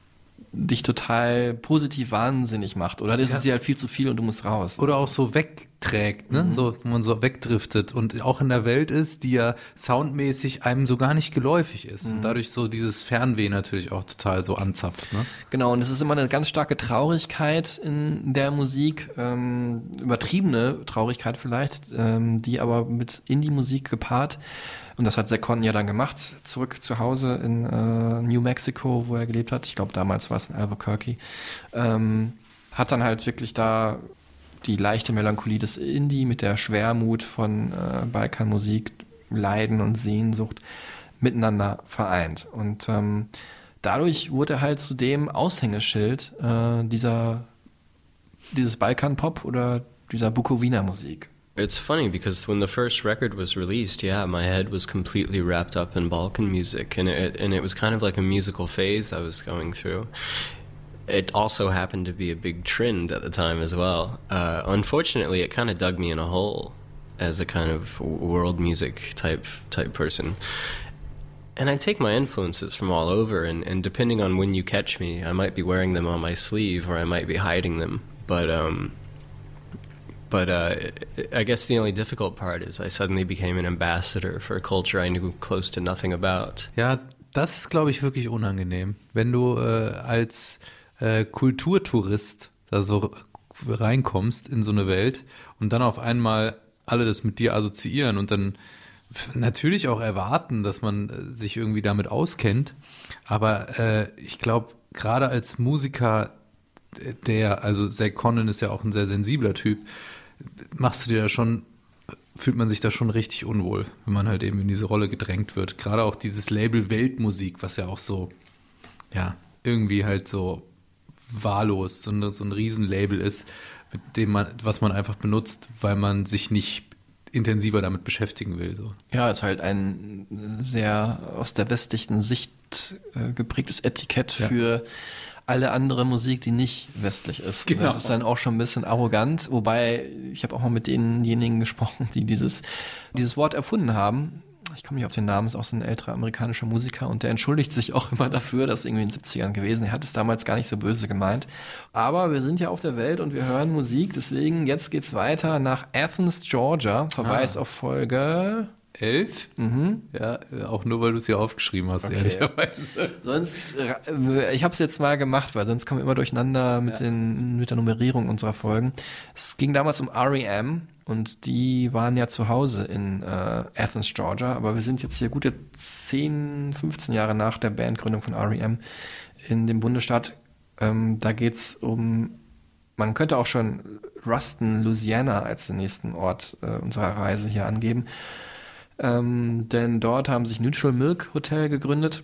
dich total positiv wahnsinnig macht. Oder das Ja. ist dir halt viel zu viel und du musst raus. Oder auch so wegträgt, ne? so, wo man so wegdriftet und auch in der Welt ist, die ja soundmäßig einem so gar nicht geläufig ist. Mhm. Und dadurch so dieses Fernweh natürlich auch total so anzapft. Ne? Genau, und es ist immer eine ganz starke Traurigkeit in der Musik, ähm, übertriebene Traurigkeit vielleicht, ähm, die aber mit Indie-Musik gepaart. Und das hat Cotton ja dann gemacht, zurück zu Hause in äh, New Mexico, wo er gelebt hat. Ich glaube, damals war es in Albuquerque. Ähm, hat dann halt wirklich da die leichte Melancholie des Indie mit der Schwermut von äh, Balkanmusik, Leiden und Sehnsucht miteinander vereint. Und ähm, dadurch wurde er halt zu dem Aushängeschild äh, dieser, dieses Balkan-Pop oder dieser Bukowina-Musik. It's funny because when the first record was released, yeah, my head was completely wrapped up in Balkan music, and it and it was kind of like a musical phase I was going through. It also happened to be a big trend at the time as well. Uh, unfortunately, it kind of dug me in a hole as a kind of world music type type person. And I take my influences from all over, and, and depending on when you catch me, I might be wearing them on my sleeve or I might be hiding them. But um, but uh, I guess the only difficult part is I suddenly became an ambassador for a culture I knew close to nothing about. Ja, das ist, glaube ich, wirklich unangenehm. Wenn du äh, als äh, Kulturtourist da so reinkommst in so eine Welt und dann auf einmal alle das mit dir assoziieren und dann natürlich auch erwarten, dass man äh, sich irgendwie damit auskennt. Aber äh, ich glaube, gerade als Musiker, der, also Zach Condon ist ja auch ein sehr sensibler Typ, machst du dir da schon fühlt man sich da schon richtig unwohl, wenn man halt eben in diese Rolle gedrängt wird. Gerade auch dieses Label Weltmusik, was ja auch so, ja, irgendwie halt so wahllos, so, eine, so ein Riesenlabel ist, mit dem man, was man einfach benutzt, weil man sich nicht intensiver damit beschäftigen will. So. Ja, ist halt ein sehr aus der westlichen Sicht äh, geprägtes Etikett Ja. für alle andere Musik, die nicht westlich ist. Genau. Das ist dann auch schon ein bisschen arrogant, wobei ich habe auch mal mit denjenigen gesprochen, die dieses, dieses Wort erfunden haben. Ich komme nicht auf den Namen, ist auch so ein älterer amerikanischer Musiker und der entschuldigt sich auch immer dafür, das ist irgendwie in den 70ern gewesen. Er hat es damals gar nicht so böse gemeint. Aber wir sind ja auf der Welt und wir hören Musik, deswegen jetzt geht's weiter nach Athens, Georgia. Verweis Ah. auf Folge Elf? Mhm. Ja, auch nur, weil du es hier aufgeschrieben hast, Okay. ehrlicherweise. Sonst, äh, ich habe es jetzt mal gemacht, weil sonst kommen wir immer durcheinander mit, den, mit der Nummerierung unserer Folgen. Es ging damals um REM und die waren ja zu Hause in äh, Athens, Georgia, aber wir sind jetzt hier gute 10, 15 Jahre nach der Bandgründung von REM in dem Bundesstaat. Ähm, da geht's um, man könnte auch schon Ruston, Louisiana als den nächsten Ort äh, unserer Reise hier angeben. Ähm, denn dort haben sich Neutral Milk Hotel gegründet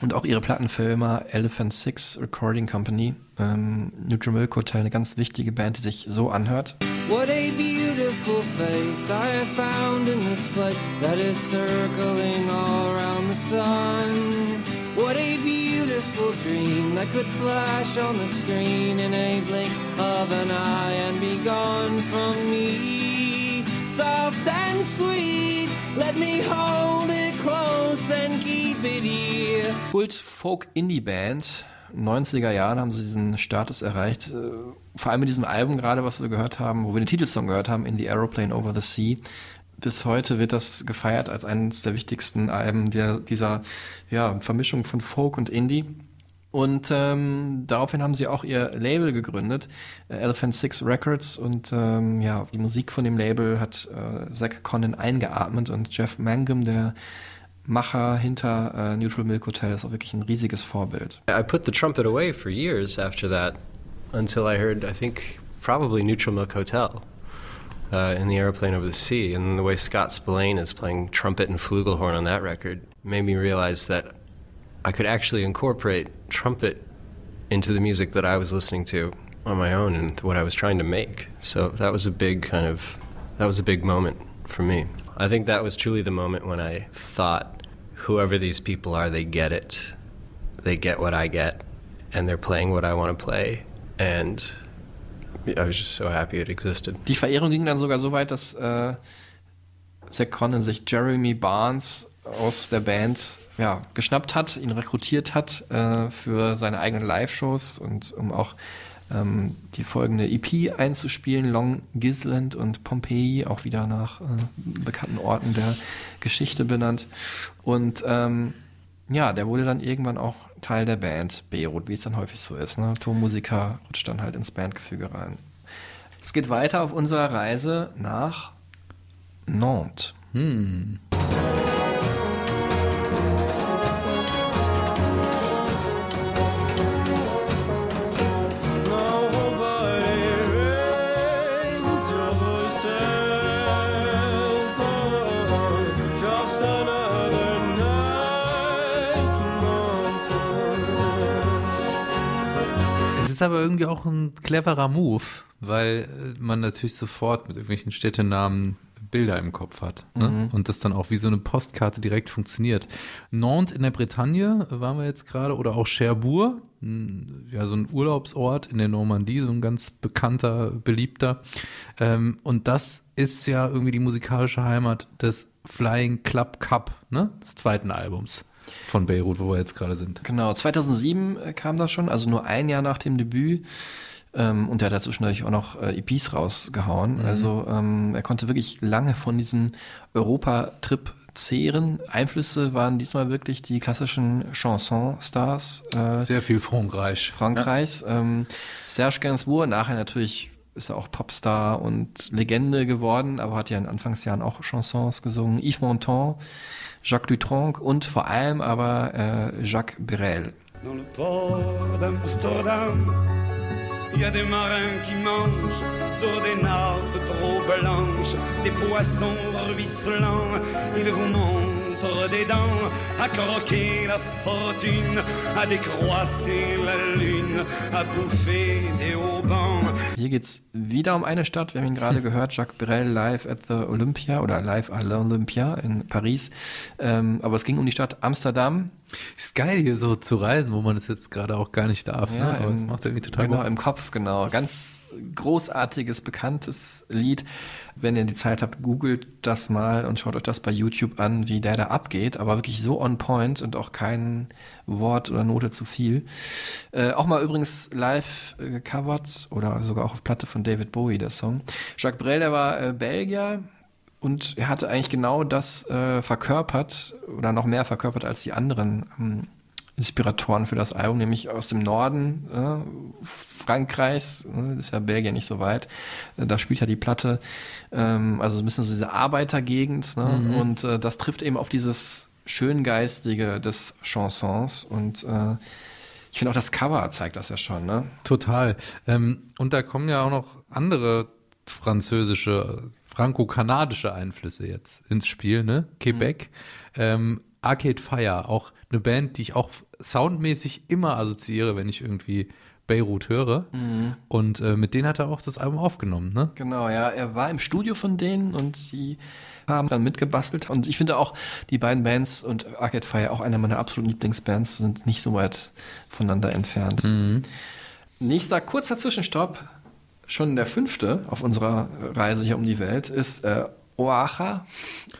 und auch ihre Plattenfirma Elephant Six Recording Company. Ähm, Neutral Milk Hotel, eine ganz wichtige Band, die sich so anhört. What a beautiful face I have found in this place that is circling all around the sun. What a beautiful dream that could flash on the screen in a blink of an eye and be gone from me. Soft and sweet, let me hold it close and keep it here. Kult Folk Indie Band. 90er Jahren haben sie diesen Status erreicht. Äh, Vor allem mit diesem Album gerade, was wir gehört haben, wo wir den Titelsong gehört haben, In the Aeroplane Over the Sea. Bis heute wird das gefeiert als eines der wichtigsten Alben der, dieser ja, Vermischung von Folk und Indie. Und ähm, daraufhin haben sie auch ihr Label gegründet, äh, Elephant Six Records. Und ähm, ja, die Musik von dem Label hat äh, Zach Condon eingeatmet und Jeff Mangum, der Macher hinter äh, Neutral Milk Hotel, ist auch wirklich ein riesiges Vorbild. I put the trumpet away for years after that until I heard, I think, probably Neutral Milk Hotel uh, in the airplane over the sea. And the way Scott Spillane is playing trumpet and flugelhorn on that record made me realize that I could actually incorporate trumpet into the music that I was listening to on my own and what I was trying to make. So that was a big kind of, that was a big moment for me. I think that was truly the moment when I thought, whoever these people are, they get it. They get what I get, and they're playing what I want to play. And I was just so happy it existed. Die Verehrung ging dann sogar so weit, dass äh, Zach Condon sich Jeremy Barnes aus der Band ja, geschnappt hat, ihn rekrutiert hat äh, für seine eigenen Live-Shows und um auch ähm, die folgende EP einzuspielen, Long Gisland und Pompeii, auch wieder nach äh, bekannten Orten der Geschichte benannt. Und ähm, ja, der wurde dann irgendwann auch Teil der Band Beirut, wie es dann häufig so ist. Ne? Tonmusiker rutscht dann halt ins Bandgefüge rein. Es geht weiter auf unserer Reise nach Nantes. Hm. Ist aber irgendwie auch ein cleverer Move, weil äh, man natürlich sofort mit irgendwelchen Städtenamen Bilder im Kopf hat. Ne? Mhm. Und das dann auch wie so eine Postkarte direkt funktioniert. Nantes in der Bretagne waren wir jetzt gerade oder auch Cherbourg, ja, so ein Urlaubsort in der Normandie, so ein ganz bekannter, beliebter. Ähm, und das ist ja irgendwie die musikalische Heimat des Flying Club Cup, ne? des zweiten Albums von Beirut, wo wir jetzt gerade sind. Genau, 2007 äh, kam das schon, also nur ein Jahr nach dem Debüt. Ähm, und er hat dazwischen natürlich auch noch äh, EPs rausgehauen. Mhm. Also ähm, er konnte wirklich lange von diesem Europa-Trip zehren. Einflüsse waren diesmal wirklich die klassischen Chanson-Stars. Äh, Sehr viel Frankreich. Frankreichs. Ähm, Serge Gainsbourg, nachher natürlich ist er auch Popstar und Legende geworden, aber hat ja in Anfangsjahren auch Chansons gesungen. Yves Montand, Jacques Dutronc und vor allem aber äh, Jacques Brel. Dans le port d'Amsterdam, Il y a des marins qui mangent sur des nappes trop blanches, des poissons ruisselants. Ils vous montrent des dents à croquer la fortune, à décroisser la lune, à bouffer des haubans. Hier geht's wieder um eine Stadt. Wir haben ihn gerade gehört, Jacques Brel live at the Olympia oder live à l'Olympia in Paris. Ähm, aber es ging um die Stadt Amsterdam. Ist geil, hier so zu reisen, wo man es jetzt gerade auch gar nicht darf. Ja, ne? Aber es macht irgendwie total genau, Bock. im Kopf, genau. Ganz großartiges, bekanntes Lied. Wenn ihr die Zeit habt, googelt das mal und schaut euch das bei YouTube an, wie der da abgeht. Aber wirklich so on point und auch kein Wort oder Note zu viel. Äh, auch mal übrigens live äh, gecovert oder sogar auch auf Platte von David Bowie, der Song. Jacques Brel, der war äh, Belgier, und er hatte eigentlich genau das äh, verkörpert oder noch mehr verkörpert als die anderen ähm, Inspiratoren für das Album, nämlich aus dem Norden äh, Frankreichs, äh, ist ja Belgien nicht so weit, äh, da spielt ja die Platte, ähm, also ein bisschen so diese Arbeitergegend ne? Mhm. und äh, das trifft eben auf dieses Schöngeistige des Chansons und äh, ich finde auch das Cover zeigt das ja schon, ne? Total. Ähm, und da kommen ja auch noch andere französische, franco-kanadische Einflüsse jetzt ins Spiel, ne? Quebec. Ähm, Arcade Fire, auch eine Band, die ich auch soundmäßig immer assoziiere, wenn ich irgendwie Beirut höre. Mhm. Und äh, mit denen hat er auch das Album aufgenommen, ne? Genau, ja, er war im Studio von denen und die haben dann mitgebastelt. Und ich finde auch, die beiden Bands und Arcade Fire, auch eine meiner absoluten Lieblingsbands, sind nicht so weit voneinander entfernt. Nächster kurzer Zwischenstopp, schon der fünfte auf unserer Reise hier um die Welt, ist äh, Oaxaca.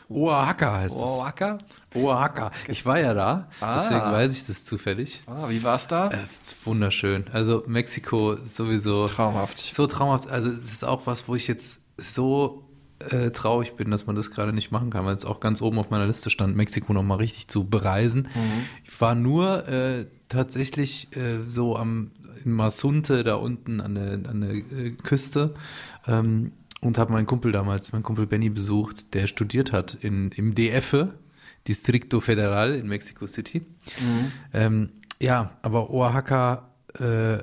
Oaxaca heißt es. Oaxaca? Oaxaca. Ich war ja da, Ah. deswegen weiß ich das zufällig. Ah, wie war's da? Äh, wunderschön. Also Mexiko sowieso traumhaft. So traumhaft. Also es ist auch was, wo ich jetzt so äh, traurig bin, dass man das gerade nicht machen kann, weil es auch ganz oben auf meiner Liste stand, Mexiko nochmal richtig zu bereisen. Mhm. Ich war nur äh, tatsächlich äh, so am in Masunte da unten an der, an der äh, Küste ähm, und habe meinen Kumpel damals, meinen Kumpel Benny besucht, der studiert hat in, im DF, Distrito Federal in Mexico City. Mhm. Ähm, ja, aber Oaxaca, äh,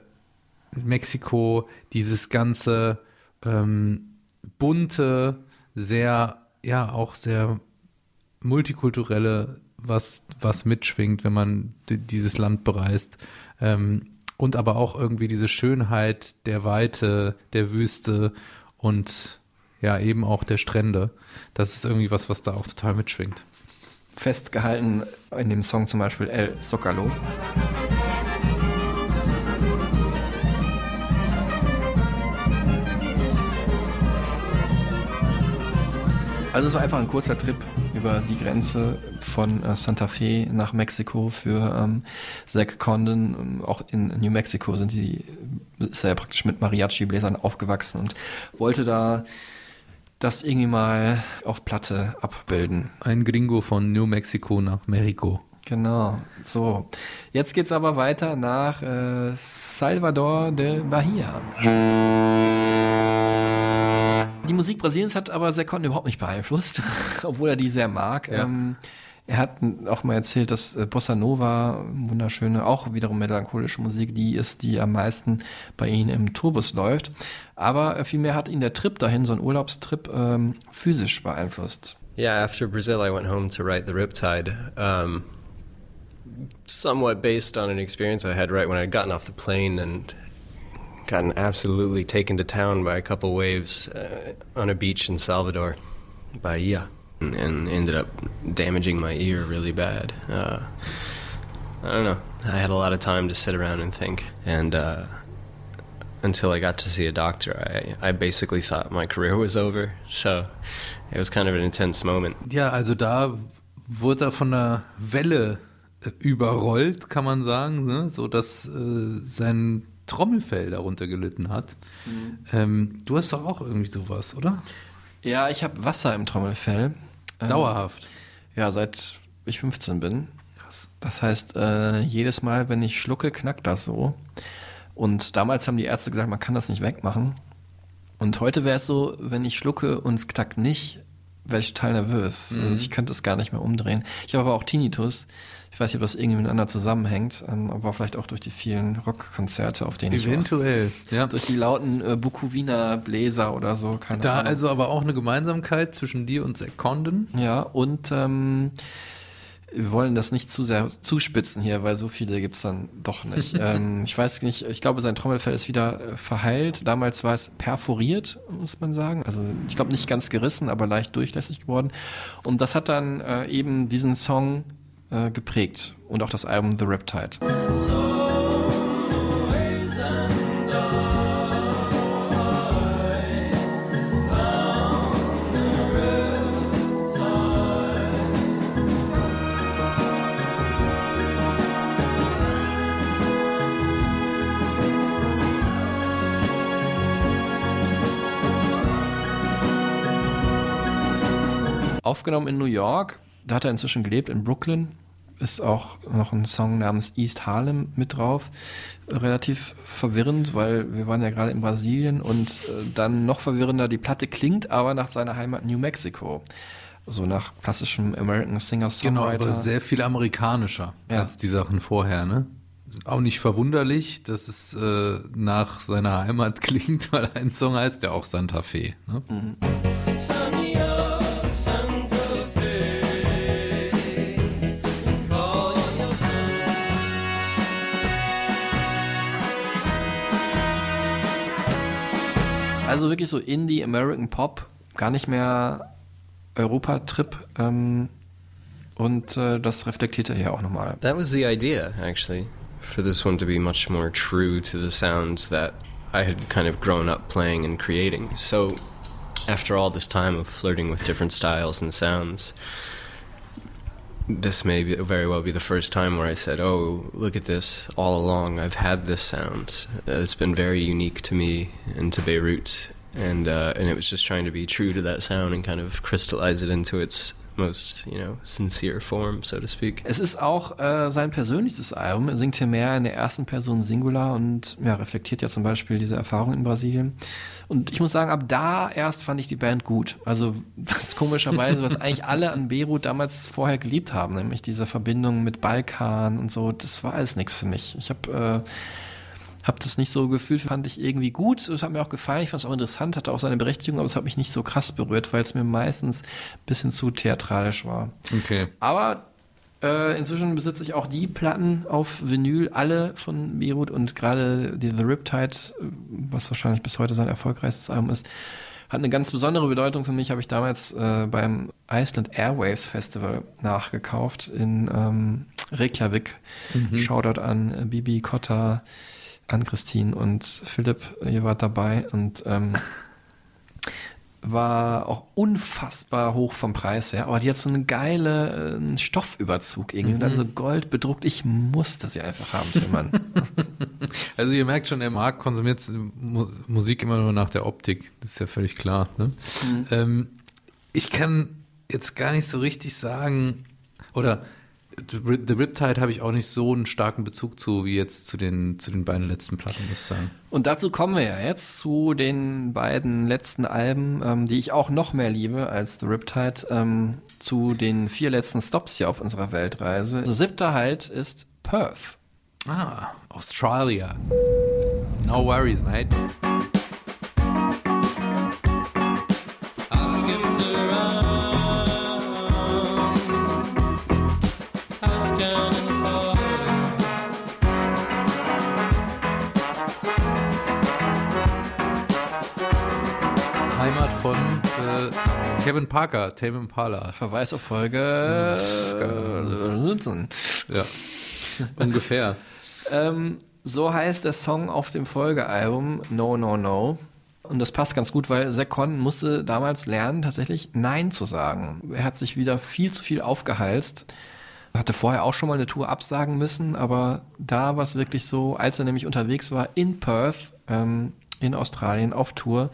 Mexiko, dieses ganze ähm, bunte, sehr, ja, auch sehr multikulturelle, was, was mitschwingt, wenn man dieses Land bereist. Ähm, und aber auch irgendwie diese Schönheit der Weite, der Wüste und ja, eben auch der Strände. Das ist irgendwie was, was da auch total mitschwingt. Festgehalten in dem Song zum Beispiel El Zocalo. Also es war einfach ein kurzer Trip über die Grenze von äh, Santa Fe nach Mexiko für ähm, Zack Condon. Ähm, Auch in New Mexico sind sie, ist er ja praktisch mit Mariachi-Bläsern aufgewachsen und wollte da das irgendwie mal auf Platte abbilden. Ein Gringo von New Mexico nach Mexiko. Genau. So, jetzt geht's aber weiter nach äh, Salvador de Bahia. Die Musik Brasiliens hat aber Sekon überhaupt nicht beeinflusst, obwohl er die sehr mag. Ja. Ähm, er hat auch mal erzählt, dass äh, Bossa Nova, wunderschöne, auch wiederum melancholische Musik, die ist, die am meisten bei ihm im Tourbus läuft. Aber äh, vielmehr hat ihn der Trip dahin, so ein Urlaubstrip, ähm, physisch beeinflusst. Yeah, after Brazil, I went home to write The Riptide. Um, somewhat based on an experience I had right when I'd gotten off the plane and gotten absolutely taken to town by a couple waves uh, on a beach in Salvador, Bahia, and, ended up damaging my ear really bad. Uh, I don't know. I had a lot of time to sit around and think, and uh, until I got to see a doctor, I, I basically thought my career was over. So it was kind of an intense moment. Ja, also da wurde er von einer Welle äh, überrollt, kann man sagen, ne? so dass äh, sein Trommelfell darunter gelitten hat. Ähm, du hast doch auch irgendwie sowas, oder? Ja, ich habe Wasser im Trommelfell. Ähm, Dauerhaft. Ja, seit ich 15 bin. Krass. Das heißt, äh, jedes Mal, wenn ich schlucke, knackt das so. Und damals haben die Ärzte gesagt, man kann das nicht wegmachen. Und heute wäre es so, wenn ich schlucke und es knackt nicht, werde ich total nervös. Mhm. Also ich könnte es gar nicht mehr umdrehen. Ich habe aber auch Tinnitus. Ich weiß nicht, ob das irgendwie miteinander zusammenhängt, ähm, aber vielleicht auch durch die vielen Rockkonzerte, auf denen ich Eventuell, ja. Durch die lauten äh, Bukowina Bläser oder so. Keine Da Ahnung. also aber auch eine Gemeinsamkeit zwischen dir und Zack Condon. Ja, und ähm, wir wollen das nicht zu sehr zuspitzen hier, weil so viele gibt's dann doch nicht. ähm, ich weiß nicht, ich glaube, sein Trommelfell ist wieder äh, verheilt. Damals war es perforiert, muss man sagen. Also ich glaube nicht ganz gerissen, aber leicht durchlässig geworden. Und das hat dann äh, eben diesen Song äh, geprägt und auch das Album The Riptide. Aufgenommen in New York, da hat er inzwischen gelebt, in Brooklyn. Ist auch noch ein Song namens East Harlem mit drauf. Relativ verwirrend, weil wir waren ja gerade in Brasilien und äh, dann noch verwirrender, die Platte klingt aber nach seiner Heimat New Mexico. So nach klassischem American Genau, Singer-Songwriter. aber sehr viel amerikanischer Ja. als die Sachen vorher, ne? Auch nicht verwunderlich, dass es äh, nach seiner Heimat klingt, weil ein Song heißt ja auch Santa Fe. Ne? Mhm. Also wirklich so Indie, American Pop, gar nicht mehr Europa-Trip. Ähm, und äh, das reflektiert er hier auch nochmal. That was the idea, actually, for this one to be much more true to the sounds that I had kind of grown up playing and creating. So, after all this time of flirting with different styles and sounds, this may be, very well be the first time where I said, "Oh, look at this! All along, I've had this sound. Uh, It's been very unique to me and to Beirut, and uh, and it was just trying to be true to that sound and kind of crystallize it into its most, you know, sincere form, so to speak." Es ist auch äh, sein persönlichstes Album. Er singt hier mehr in der ersten Person Singular und ja, reflektiert ja zum Beispiel diese Erfahrung in Brasilien. Und ich muss sagen, ab da erst fand ich die Band gut. Also das komischerweise, was eigentlich alle an Beirut damals vorher geliebt haben, nämlich diese Verbindung mit Balkan und so, das war alles nichts für mich. Ich habe äh, hab das nicht so gefühlt, fand ich irgendwie gut. Es hat mir auch gefallen, ich fand es auch interessant, hatte auch seine Berechtigung, aber es hat mich nicht so krass berührt, weil es mir meistens ein bisschen zu theatralisch war. Okay. Aber äh, inzwischen besitze ich auch die Platten auf Vinyl, alle von Beirut und gerade die The Riptide, was wahrscheinlich bis heute sein erfolgreichstes Album ist, hat eine ganz besondere Bedeutung für mich, habe ich damals äh, beim Iceland Airwaves Festival nachgekauft in ähm, Reykjavik. Mhm. Shoutout an äh, Bibi Kotta, an Christine und Philipp, ihr wart dabei und ähm, war auch unfassbar hoch vom Preis her, aber die hat so eine geile äh, einen Stoffüberzug irgendwie und dann Mhm. so gold bedruckt. Ich musste sie einfach haben, Tillmann. Also ihr merkt schon, der Marc konsumiert Mu Musik immer nur nach der Optik. Das ist ja völlig klar. Ne? Mhm. Ähm, ich kann jetzt gar nicht so richtig sagen, oder The Riptide habe ich auch nicht so einen starken Bezug zu, wie jetzt zu den, zu den beiden letzten Platten, muss ich sagen. Und dazu kommen wir ja jetzt zu den beiden letzten Alben, ähm, die ich auch noch mehr liebe als The Riptide, ähm, zu den vier letzten Stops hier auf unserer Weltreise. Der siebte Halt ist Perth. Ah, Australia. No worries, mate. Kevin Parker, Tame Impala. Verweis auf Folge Ja, ungefähr. Ähm, so heißt der Song auf dem Folgealbum No No No. Und das passt ganz gut, weil Condon musste damals lernen, tatsächlich Nein zu sagen. Er hat sich wieder viel zu viel aufgehalst. Er hatte vorher auch schon mal eine Tour absagen müssen, aber da war es wirklich so, als er nämlich unterwegs war in Perth, ähm, in Australien auf Tour,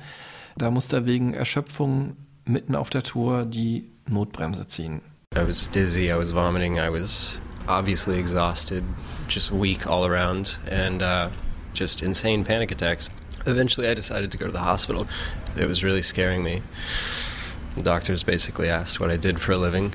da musste er wegen Erschöpfung mitten auf der Tour die Notbremse ziehen. I was dizzy, I was vomiting, I was obviously exhausted, just weak all around, and uh, just insane panic attacks. Eventually, I decided to go to the hospital. It was really scaring me. The doctors basically asked what I did for a living.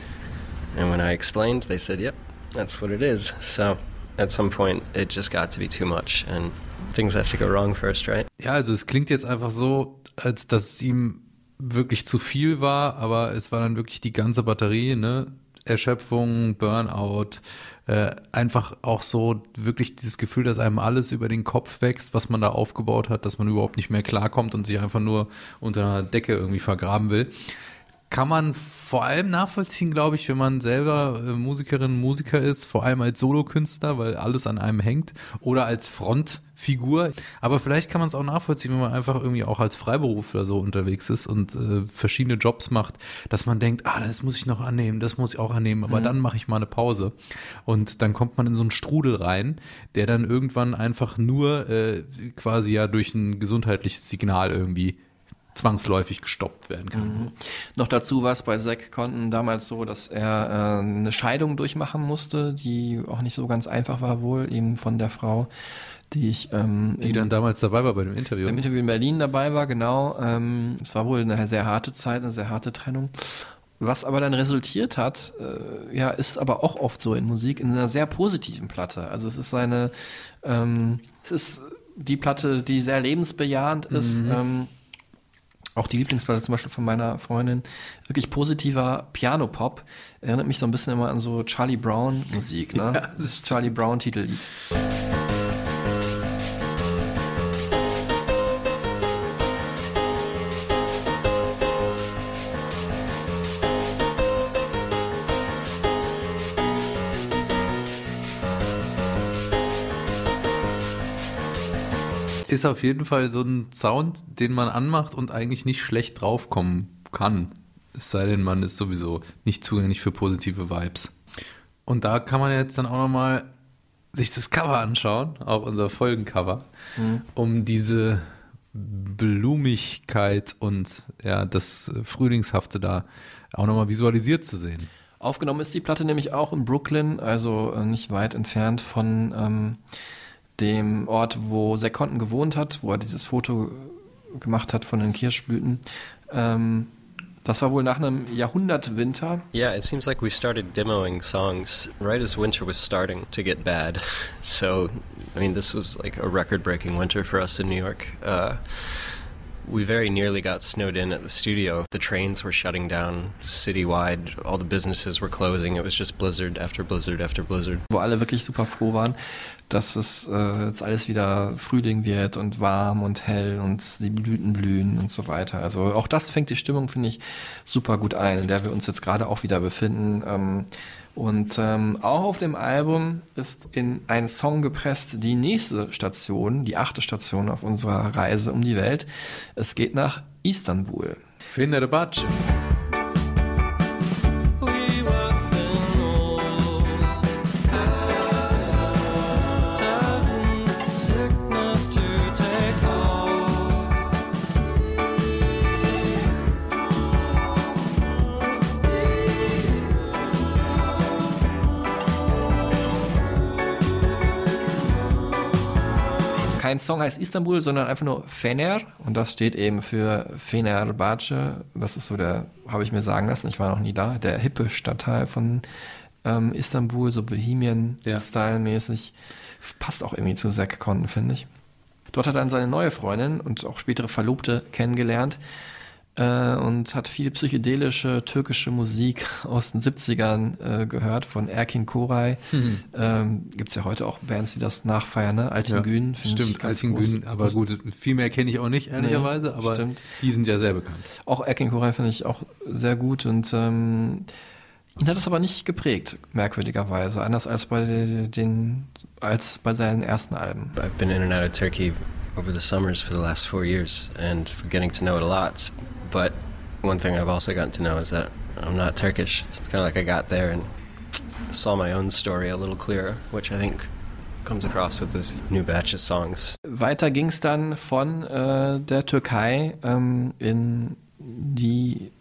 And when I explained, they said, yep, that's what it is. So at some point, it just got to be too much. And things have to go wrong first, right? Ja, also es klingt jetzt einfach so, als dass es ihm wirklich zu viel war, aber es war dann wirklich die ganze Batterie, ne? Erschöpfung, Burnout, äh, einfach auch so wirklich dieses Gefühl, dass einem alles über den Kopf wächst, was man da aufgebaut hat, dass man überhaupt nicht mehr klarkommt und sich einfach nur unter einer Decke irgendwie vergraben will. Kann man vor allem nachvollziehen, glaube ich, wenn man selber äh, Musikerin, Musiker ist, vor allem als Solokünstler, weil alles an einem hängt, oder als Frontfigur. Aber vielleicht kann man es auch nachvollziehen, wenn man einfach irgendwie auch als Freiberufler so unterwegs ist und äh, verschiedene Jobs macht, dass man denkt, ah, das muss ich noch annehmen, das muss ich auch annehmen, aber Mhm. dann mache ich mal eine Pause. Und dann kommt man in so einen Strudel rein, der dann irgendwann einfach nur äh, quasi ja durch ein gesundheitliches Signal irgendwie zwangsläufig gestoppt werden kann. Mhm. Noch dazu war es bei Zack Conton damals so, dass er äh, eine Scheidung durchmachen musste, die auch nicht so ganz einfach war wohl, eben von der Frau, die ich ähm, Die dann damals dabei war bei dem Interview. im Interview in Berlin dabei war, genau. Ähm, es war wohl eine sehr harte Zeit, eine sehr harte Trennung. Was aber dann resultiert hat, äh, ja, ist aber auch oft so in Musik, in einer sehr positiven Platte. Also es ist eine, ähm, es ist die Platte, die sehr lebensbejahend ist. Mhm. Ähm, auch die Lieblingsplatte zum Beispiel von meiner Freundin, wirklich positiver Piano-Pop. Erinnert mich so ein bisschen immer an so Charlie Brown Musik, ne? Ja, das ist Charlie Brown Ist auf jeden Fall so ein Sound, den man anmacht und eigentlich nicht schlecht draufkommen kann. Es sei denn, man ist sowieso nicht zugänglich für positive Vibes. Und da kann man jetzt dann auch nochmal sich das Cover anschauen, auch unser Folgencover, Mhm. um diese Blumigkeit und ja, das Frühlingshafte da auch nochmal visualisiert zu sehen. Aufgenommen ist die Platte nämlich auch in Brooklyn, also äh, nicht weit entfernt von ähm, dem Ort, wo Zack Conton gewohnt hat, wo er dieses Foto gemacht hat von den Kirschblüten. Ähm, das war wohl nach einem Jahrhundertwinter. Yeah, it seems like we started demoing songs right as winter was starting to get bad. So, I mean, this was like a record breaking winter for us in New York. Uh, we very nearly got snowed in at the studio. The trains were shutting down citywide, all the businesses were closing. It was just blizzard after blizzard after blizzard. wo alle wirklich super froh waren, dass es äh, jetzt alles wieder Frühling wird und warm und hell und die Blüten blühen und so weiter. Also auch das fängt die Stimmung, finde ich, super gut ein, in der wir uns jetzt gerade auch wieder befinden. Ähm, und ähm, auch auf dem Album ist in einen Song gepresst die nächste Station, die achte Station auf unserer Reise um die Welt. Es geht nach Istanbul. Fenerbahce. Song heißt Istanbul, sondern einfach nur Fener und das steht eben für Fenerbahce. Das ist so der, habe ich mir sagen lassen, ich war noch nie da, der hippe Stadtteil von ähm, Istanbul, so Bohemian-Style-mäßig. Passt auch irgendwie zu Zack Conton, finde ich. Dort hat er dann seine neue Freundin und auch spätere Verlobte kennengelernt und hat viel psychedelische türkische Musik aus den 70ern äh, gehört von Erkin Koray. Mhm. Ähm, Gibt es ja heute auch Bands, die das nachfeiern, ne? Altingün. finde ich Stimmt, ganz Altingün, aber gut, viel mehr kenne ich auch nicht, ehrlicherweise, aber stimmt. die sind ja sehr bekannt. Auch Erkin Koray finde ich auch sehr gut und ähm, ihn hat es aber nicht geprägt, merkwürdigerweise, anders als bei den, als bei seinen ersten Alben. I've been in and out of Turkey over the summers for the last four years and getting to know it a lot. But one thing I've also gotten to know is that I'm not Turkish. It's kind of like I got there and saw my own story a little clearer, which I think comes across with this new batch of songs. Weiter ging es dann von äh, der Türkei ähm, in die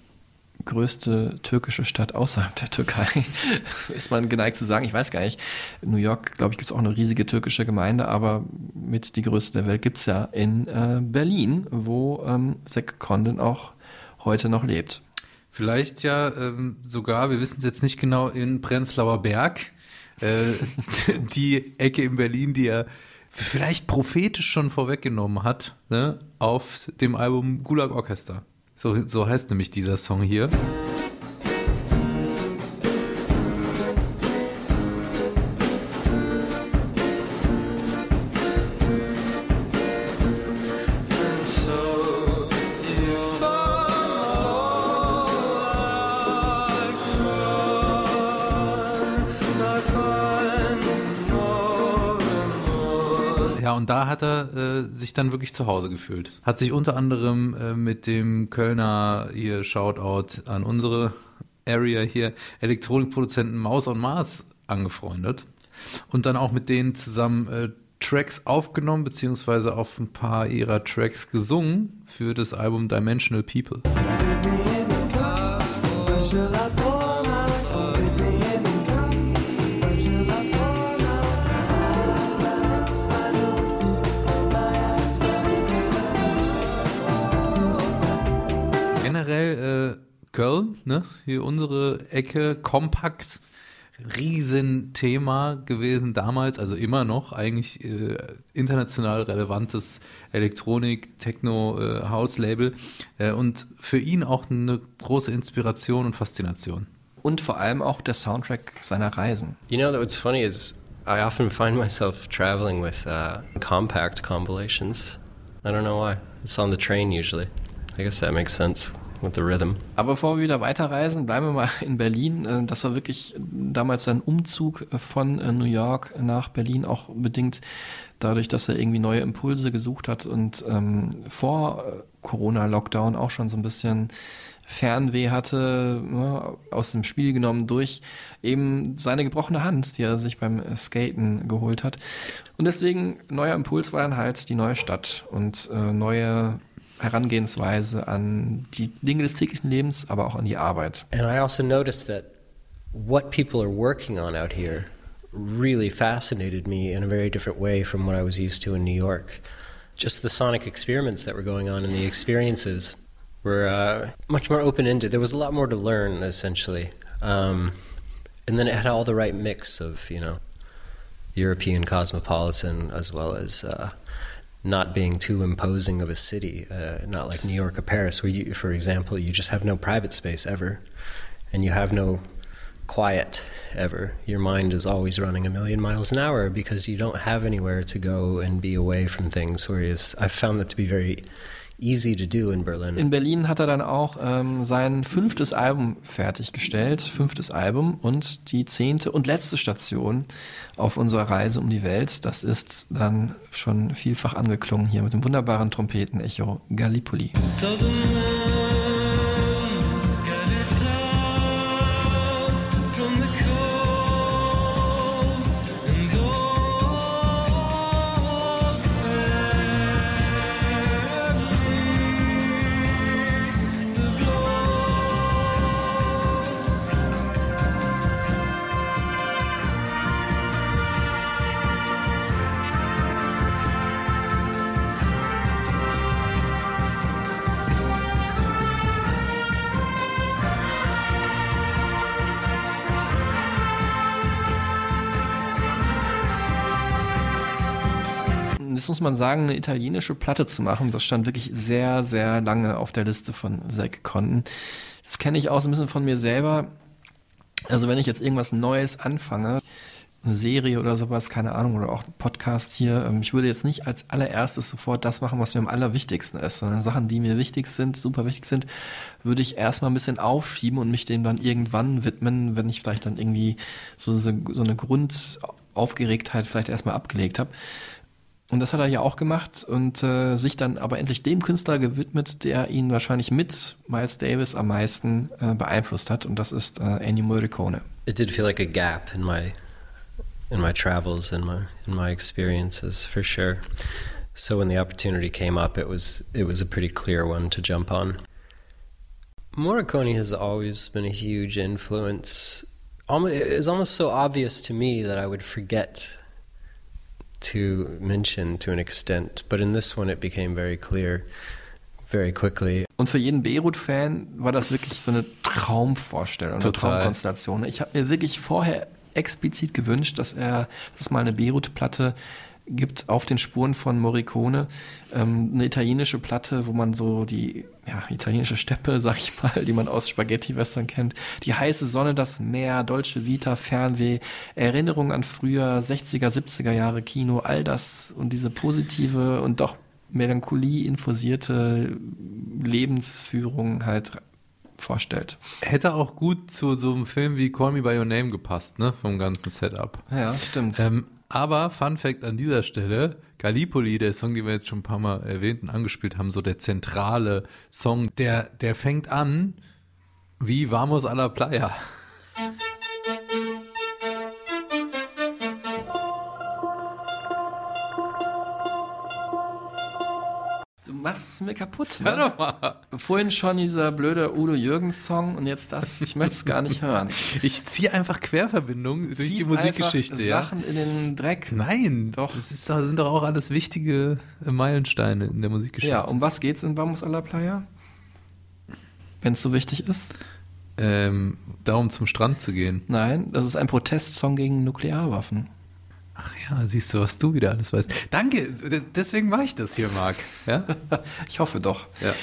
größte türkische Stadt außerhalb der Türkei, ist man geneigt zu sagen. Ich weiß gar nicht. In New York, glaube ich, gibt es auch eine riesige türkische Gemeinde, aber mit die größte der Welt gibt es ja in äh, Berlin, wo ähm, Zack Condon auch heute noch lebt. Vielleicht ja ähm, sogar, wir wissen es jetzt nicht genau, in Prenzlauer Berg, äh, die Ecke in Berlin, die er vielleicht prophetisch schon vorweggenommen hat, ne, auf dem Album Gulag Orchester. So, so heißt nämlich dieser Song hier. Hat er äh, sich dann wirklich zu Hause gefühlt. Hat sich unter anderem äh, mit dem Kölner hier Shoutout an unsere Area hier Elektronikproduzenten Maus on Mars angefreundet und dann auch mit denen zusammen äh, Tracks aufgenommen beziehungsweise auf ein paar ihrer Tracks gesungen für das Album Dimensional People. Köln, ne? Hier unsere Ecke, kompakt, Riesenthema gewesen damals, also immer noch eigentlich äh, international relevantes Elektronik, Techno, äh, House-Label äh, und für ihn auch eine große Inspiration und Faszination. Und vor allem auch der Soundtrack seiner Reisen. You know, what's funny is I often find myself traveling with uh, compact compilations. I don't know why. It's on the train usually. I guess that makes sense with the rhythm. Aber bevor wir wieder weiterreisen, bleiben wir mal in Berlin. Äh, Das war wirklich damals sein Umzug von äh, New York nach Berlin auch bedingt dadurch, dass er irgendwie neue Impulse gesucht hat und ähm, vor äh, Corona-Lockdown auch schon so ein bisschen Fernweh hatte, ne, aus dem Spiel genommen durch eben seine gebrochene Hand, die er sich beim Skaten geholt hat. Und deswegen, neuer Impuls war dann halt die neue Stadt und äh, neue Herangehensweise an die Dinge des täglichen Lebens, aber auch an die Arbeit. And I also noticed that what people are working on out here really fascinated me in a very different way from what I was used to in New York. Just the sonic experiments that were going on and the experiences were uh, much more open ended. There was a lot more to learn, essentially. Um, and then it had all the right mix of, you know, European cosmopolitan as well as uh, not being too imposing of a city, uh, not like New York or Paris, where you, for example, you just have no private space ever, and you have no quiet ever. Your mind is always running a million miles an hour because you don't have anywhere to go and be away from things. Whereas I've found that to be very easy to do in Berlin. In Berlin hat er dann auch ähm, sein fünftes Album fertiggestellt, fünftes Album und die zehnte und letzte Station auf unserer Reise um die Welt. Das ist dann schon vielfach angeklungen hier mit dem wunderbaren Trompetenecho Gallipoli. das man sagen, eine italienische Platte zu machen, das stand wirklich sehr, sehr lange auf der Liste von Zack Condon. Das kenne ich auch so ein bisschen von mir selber. Also wenn ich jetzt irgendwas Neues anfange, eine Serie oder sowas, keine Ahnung, oder auch ein Podcast hier, ähm, ich würde jetzt nicht als allererstes sofort das machen, was mir am allerwichtigsten ist, sondern Sachen, die mir wichtig sind, super wichtig sind, würde ich erstmal ein bisschen aufschieben und mich dem dann irgendwann widmen, wenn ich vielleicht dann irgendwie so, so eine Grundaufgeregtheit vielleicht erstmal abgelegt habe. Und das hat er ja auch gemacht und äh, sich dann aber endlich dem Künstler gewidmet, der ihn wahrscheinlich mit Miles Davis am meisten äh, beeinflusst hat. Und das ist äh, Ennio Morricone. It did feel like a gap in my in my travels and my in my experiences for sure. So when the opportunity came up, it was it was a pretty clear one to jump on. Morricone has always been a huge influence. It's almost so obvious to me that I would forget to mention to an extent, but in this one it became very clear very quickly. Und für jeden Beirut-Fan war das wirklich so eine Traumvorstellung, eine Total. Traumkonstellation. Ich habe mir wirklich vorher explizit gewünscht, dass er, dass es mal eine Beirut-Platte gibt auf den Spuren von Morricone, ähm, eine italienische Platte, wo man so die ja, italienische Steppe, sag ich mal, die man aus Spaghetti-Western kennt, die heiße Sonne, das Meer, Dolce Vita, Fernweh, Erinnerungen an früher 60er, 70er Jahre Kino, all das und diese positive und doch Melancholie infusierte Lebensführung halt vorstellt. Hätte auch gut zu so einem Film wie Call Me By Your Name gepasst, ne? Vom ganzen Setup. Ja, stimmt. Ähm, aber Fun Fact an dieser Stelle, Gallipoli, der Song, den wir jetzt schon ein paar Mal erwähnt und angespielt haben, so der zentrale Song, der, der fängt an wie Vamos a la Playa. Machst es mir kaputt. Hör Ne? doch mal. Vorhin schon dieser blöde Udo Jürgens-Song und jetzt das. Ich möchte es gar nicht hören. Ich ziehe einfach Querverbindungen durch die Musikgeschichte, einfach ja. Sachen in den Dreck. Nein, Doch. das ist, doch- sind doch auch alles wichtige äh, Meilensteine in der Musikgeschichte. Ja, um was geht's in Vamos a la Playa? Wenn es so wichtig ist? ähm, darum zum Strand zu gehen. Nein, das ist ein Protestsong gegen Nuklearwaffen. Ach ja, siehst du, was du wieder alles weißt. Danke, deswegen mache ich das hier, Marc. Ja? Ich hoffe doch. Ja.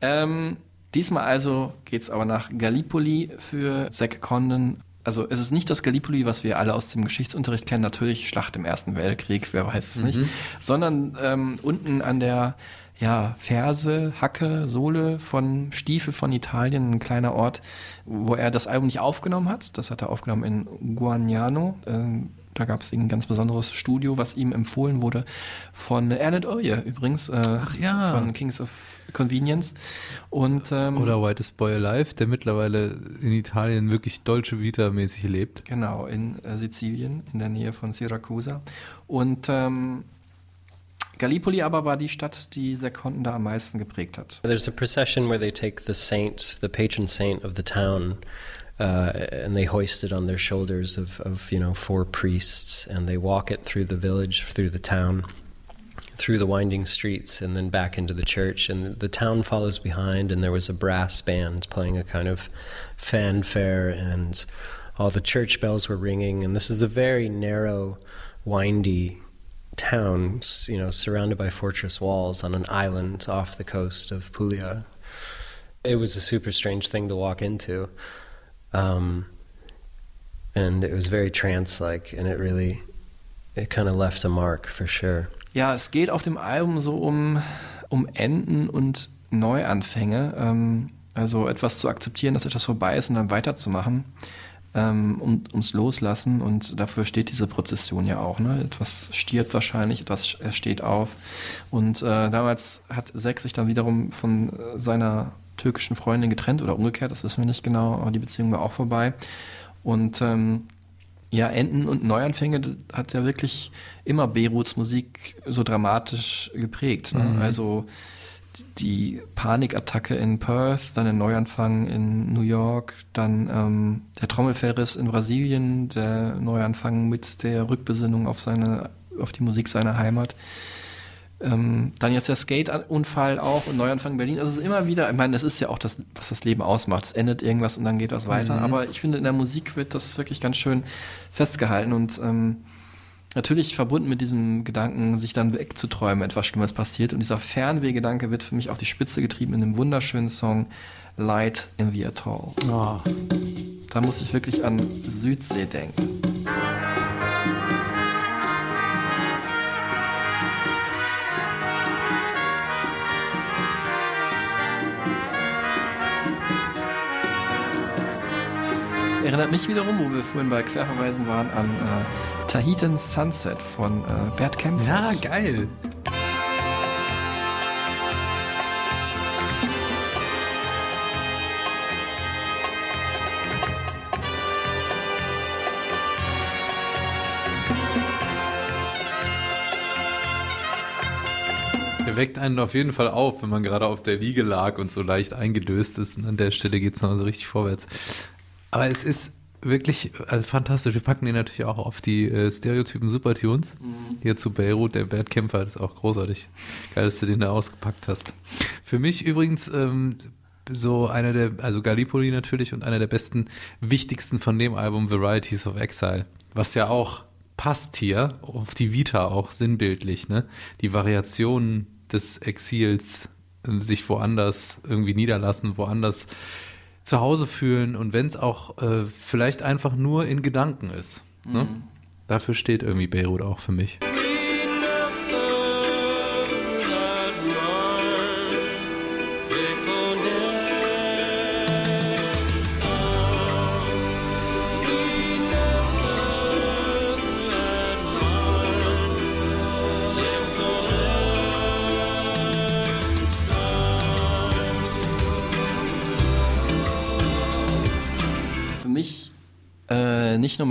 Ähm, diesmal also geht's aber nach Gallipoli für Zack Condon. Also es ist nicht das Gallipoli, was wir alle aus dem Geschichtsunterricht kennen, natürlich Schlacht im Ersten Weltkrieg, wer weiß es nicht, sondern ähm, unten an der ja, Ferse, Hacke, Sohle von Stiefel von Italien, ein kleiner Ort, wo er das Album nicht aufgenommen hat. Das hat er aufgenommen in Guagnano. Ähm, da gab es ein ganz besonderes Studio, was ihm empfohlen wurde von Ernest Oye übrigens, äh, ja. von Kings of Convenience. Und, ähm, Oder Whitest Boy Alive, der mittlerweile in Italien wirklich Dolce Vita-mäßig lebt. Genau, in äh, Sizilien, in der Nähe von Syracusa. Und ähm, Gallipoli aber war die Stadt, die Sekonden da am meisten geprägt hat. There's a procession where they take the saint, the patron saint of the town, uh, and they hoist it on their shoulders of, of, you know, four priests, and they walk it through the village, through the town, through the winding streets, and then back into the church. And the town follows behind, and there was a brass band playing a kind of fanfare, and all the church bells were ringing. And this is a very narrow, windy town, you know, surrounded by fortress walls on an island off the coast of Puglia. It was a super strange thing to walk into. Um, and it was very trance-like, and it really, it kind of left a mark for sure. Ja, es geht auf dem Album so um, um Enden und Neuanfänge. Ähm, also etwas zu akzeptieren, dass etwas vorbei ist und dann weiterzumachen. Ähm, um, ums Loslassen und dafür steht diese Prozession ja auch. Ne? Etwas stirbt wahrscheinlich, etwas steht auf. Und äh, damals hat Zack sich dann wiederum von äh, seiner türkischen Freundin getrennt oder umgekehrt, das wissen wir nicht genau, aber die Beziehung war auch vorbei. Und ähm, ja, Enden und Neuanfänge das hat ja wirklich immer Beiruts Musik so dramatisch geprägt. Ne? Mhm. Also die Panikattacke in Perth, dann der Neuanfang in New York, dann ähm, der Trommelfellriss in Brasilien, der Neuanfang mit der Rückbesinnung auf seine, auf die Musik seiner Heimat. Ähm, dann jetzt der Skate-Unfall auch und Neuanfang in Berlin. Also es ist immer wieder, ich meine, das ist ja auch das, was das Leben ausmacht. Es endet irgendwas und dann geht das weiter. Mhm. Aber ich finde, in der Musik wird das wirklich ganz schön festgehalten und ähm, natürlich verbunden mit diesem Gedanken, sich dann wegzuträumen, etwas Schlimmes passiert. Und dieser Fernwehgedanke wird für mich auf die Spitze getrieben in dem wunderschönen Song Light in the Atoll. Da muss ich wirklich an Südsee denken. Erinnert mich wiederum, wo wir vorhin bei Querverweisen waren, an äh, Tahitian Sunset von äh, Bert Kempfert. Ja, geil. Der weckt einen auf jeden Fall auf, wenn man gerade auf der Liege lag und so leicht eingedöst ist. Und an der Stelle geht es noch so richtig vorwärts. Aber es ist wirklich also fantastisch. Wir packen den natürlich auch auf die äh, Stereotypen Supertunes. Mhm. Hier zu Beirut, der Bert Kämpfer, das ist auch großartig. Geil, dass du den da ausgepackt hast. Für mich übrigens ähm, so einer der, also Gallipoli natürlich und einer der besten, wichtigsten von dem Album Varieties of Exile. Was ja auch passt hier auf die Vita auch sinnbildlich, ne? Die Variationen des Exils, äh, sich woanders irgendwie niederlassen, woanders zu Hause fühlen und wenn es auch äh, vielleicht einfach nur in Gedanken ist. Ne? Mhm. Dafür steht irgendwie Beirut auch für mich.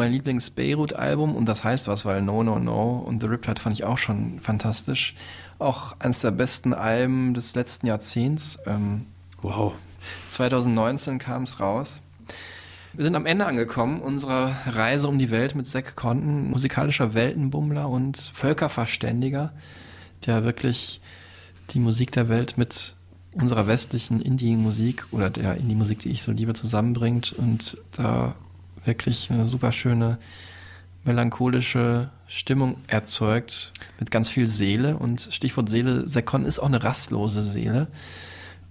Mein Lieblings-Beirut-Album und das heißt was, weil No No No und The Riptide fand ich auch schon fantastisch. Auch eines der besten Alben des letzten Jahrzehnts. Ähm, wow. 2019 kam es raus. Wir sind am Ende angekommen unserer Reise um die Welt mit Zack Conten, musikalischer Weltenbummler und Völkerverständiger, der wirklich die Musik der Welt mit unserer westlichen Indie-Musik oder der Indie-Musik, die ich so liebe, zusammenbringt und da wirklich eine super schöne melancholische Stimmung erzeugt mit ganz viel Seele und Stichwort Seele, Sekon ist auch eine rastlose Seele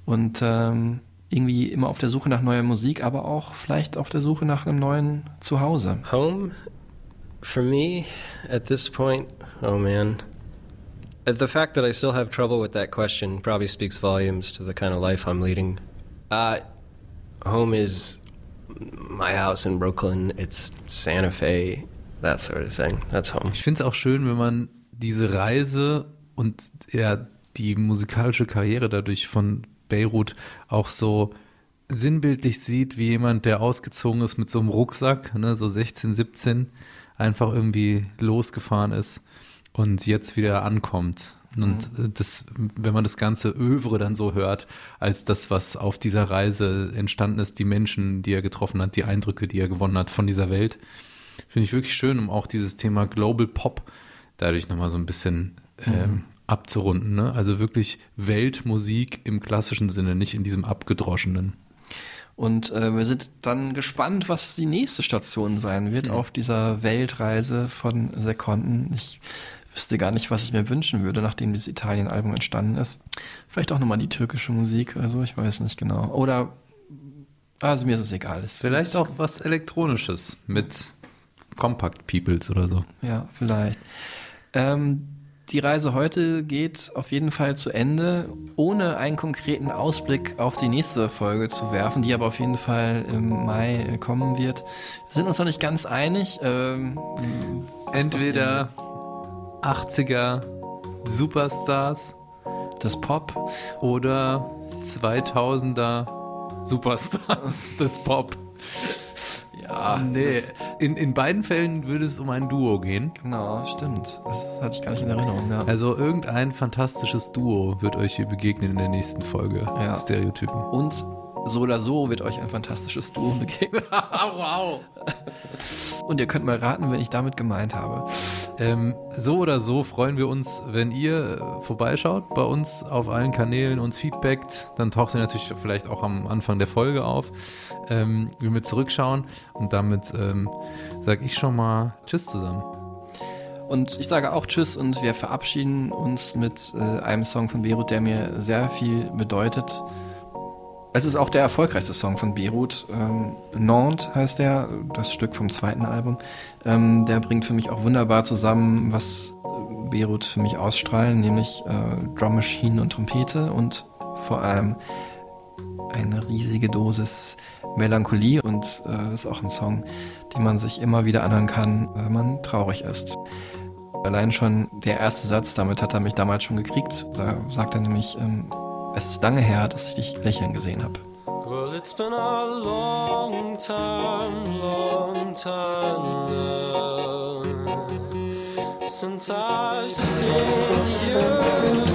und ähm, irgendwie immer auf der Suche nach neuer Musik, aber auch vielleicht auf der Suche nach einem neuen Zuhause. Home, for me, at this point, oh man. Uh, The fact that I still have trouble with that question probably speaks volumes to the kind of life I'm leading. Uh, home is my house in Brooklyn, it's Santa Fe, that sort of thing. That's home. Ich finde es auch schön, wenn man diese Reise und ja, die musikalische Karriere dadurch von Beirut auch so sinnbildlich sieht, wie jemand, der ausgezogen ist mit so einem Rucksack, ne, so 16, 17, einfach irgendwie losgefahren ist und jetzt wieder ankommt. Und äh, das, wenn man das ganze Övre dann so hört, als das, was auf dieser Reise entstanden ist, die Menschen, die er getroffen hat, die Eindrücke, die er gewonnen hat von dieser Welt, finde ich wirklich schön, um auch dieses Thema Global Pop dadurch nochmal so ein bisschen ähm, abzurunden. Ne? Also wirklich Weltmusik im klassischen Sinne, nicht in diesem abgedroschenen. Und äh, wir sind dann gespannt, was die nächste Station sein wird auf dieser Weltreise von Sekonten. Ich wüsste gar nicht, was ich mir wünschen würde, nachdem dieses Italien-Album entstanden ist. Vielleicht auch nochmal die türkische Musik, also ich weiß nicht genau. Oder, also mir ist es egal. Es Vielleicht auch was Elektronisches mit Compact Peoples oder so. Ja, vielleicht. Ähm, die Reise heute geht auf jeden Fall zu Ende, ohne einen konkreten Ausblick auf die nächste Folge zu werfen, die aber auf jeden Fall im Mai kommen wird. Wir sind uns noch nicht ganz einig. Ähm, Entweder 80er Superstars, das Pop oder 2000er Superstars des Pop. Ja, nee. In, in beiden Fällen würde es um ein Duo gehen. Genau, stimmt. Das hatte ich gar nicht in Erinnerung. Ja. Also irgendein fantastisches Duo wird euch hier begegnen in der nächsten Folge. Ja. Stereotypen. Und so oder so wird euch ein fantastisches Duo begegnen. wow. Und ihr könnt mal raten, wen ich damit gemeint habe. Ähm, so oder so freuen wir uns, wenn ihr äh, vorbeischaut bei uns auf allen Kanälen, uns feedbackt. Dann taucht ihr natürlich vielleicht auch am Anfang der Folge auf, ähm, wenn wir zurückschauen. Und damit ähm, sage ich schon mal Tschüss zusammen. Und ich sage auch Tschüss und wir verabschieden uns mit äh, einem Song von Beirut, der mir sehr viel bedeutet. Es ist auch der erfolgreichste Song von Beirut. Ähm, Nantes heißt der, das Stück vom zweiten Album. Ähm, der bringt für mich auch wunderbar zusammen, was äh, Beirut für mich ausstrahlen, nämlich äh, Drum Machine und Trompete und vor allem eine riesige Dosis Melancholie und äh, ist auch ein Song, den man sich immer wieder anhören kann, wenn man traurig ist. Allein schon der erste Satz, damit hat er mich damals schon gekriegt. Da sagt er nämlich, ähm, es ist lange her, dass ich dich lächeln gesehen habe. Well, it's been a long time, long time now since I've seen you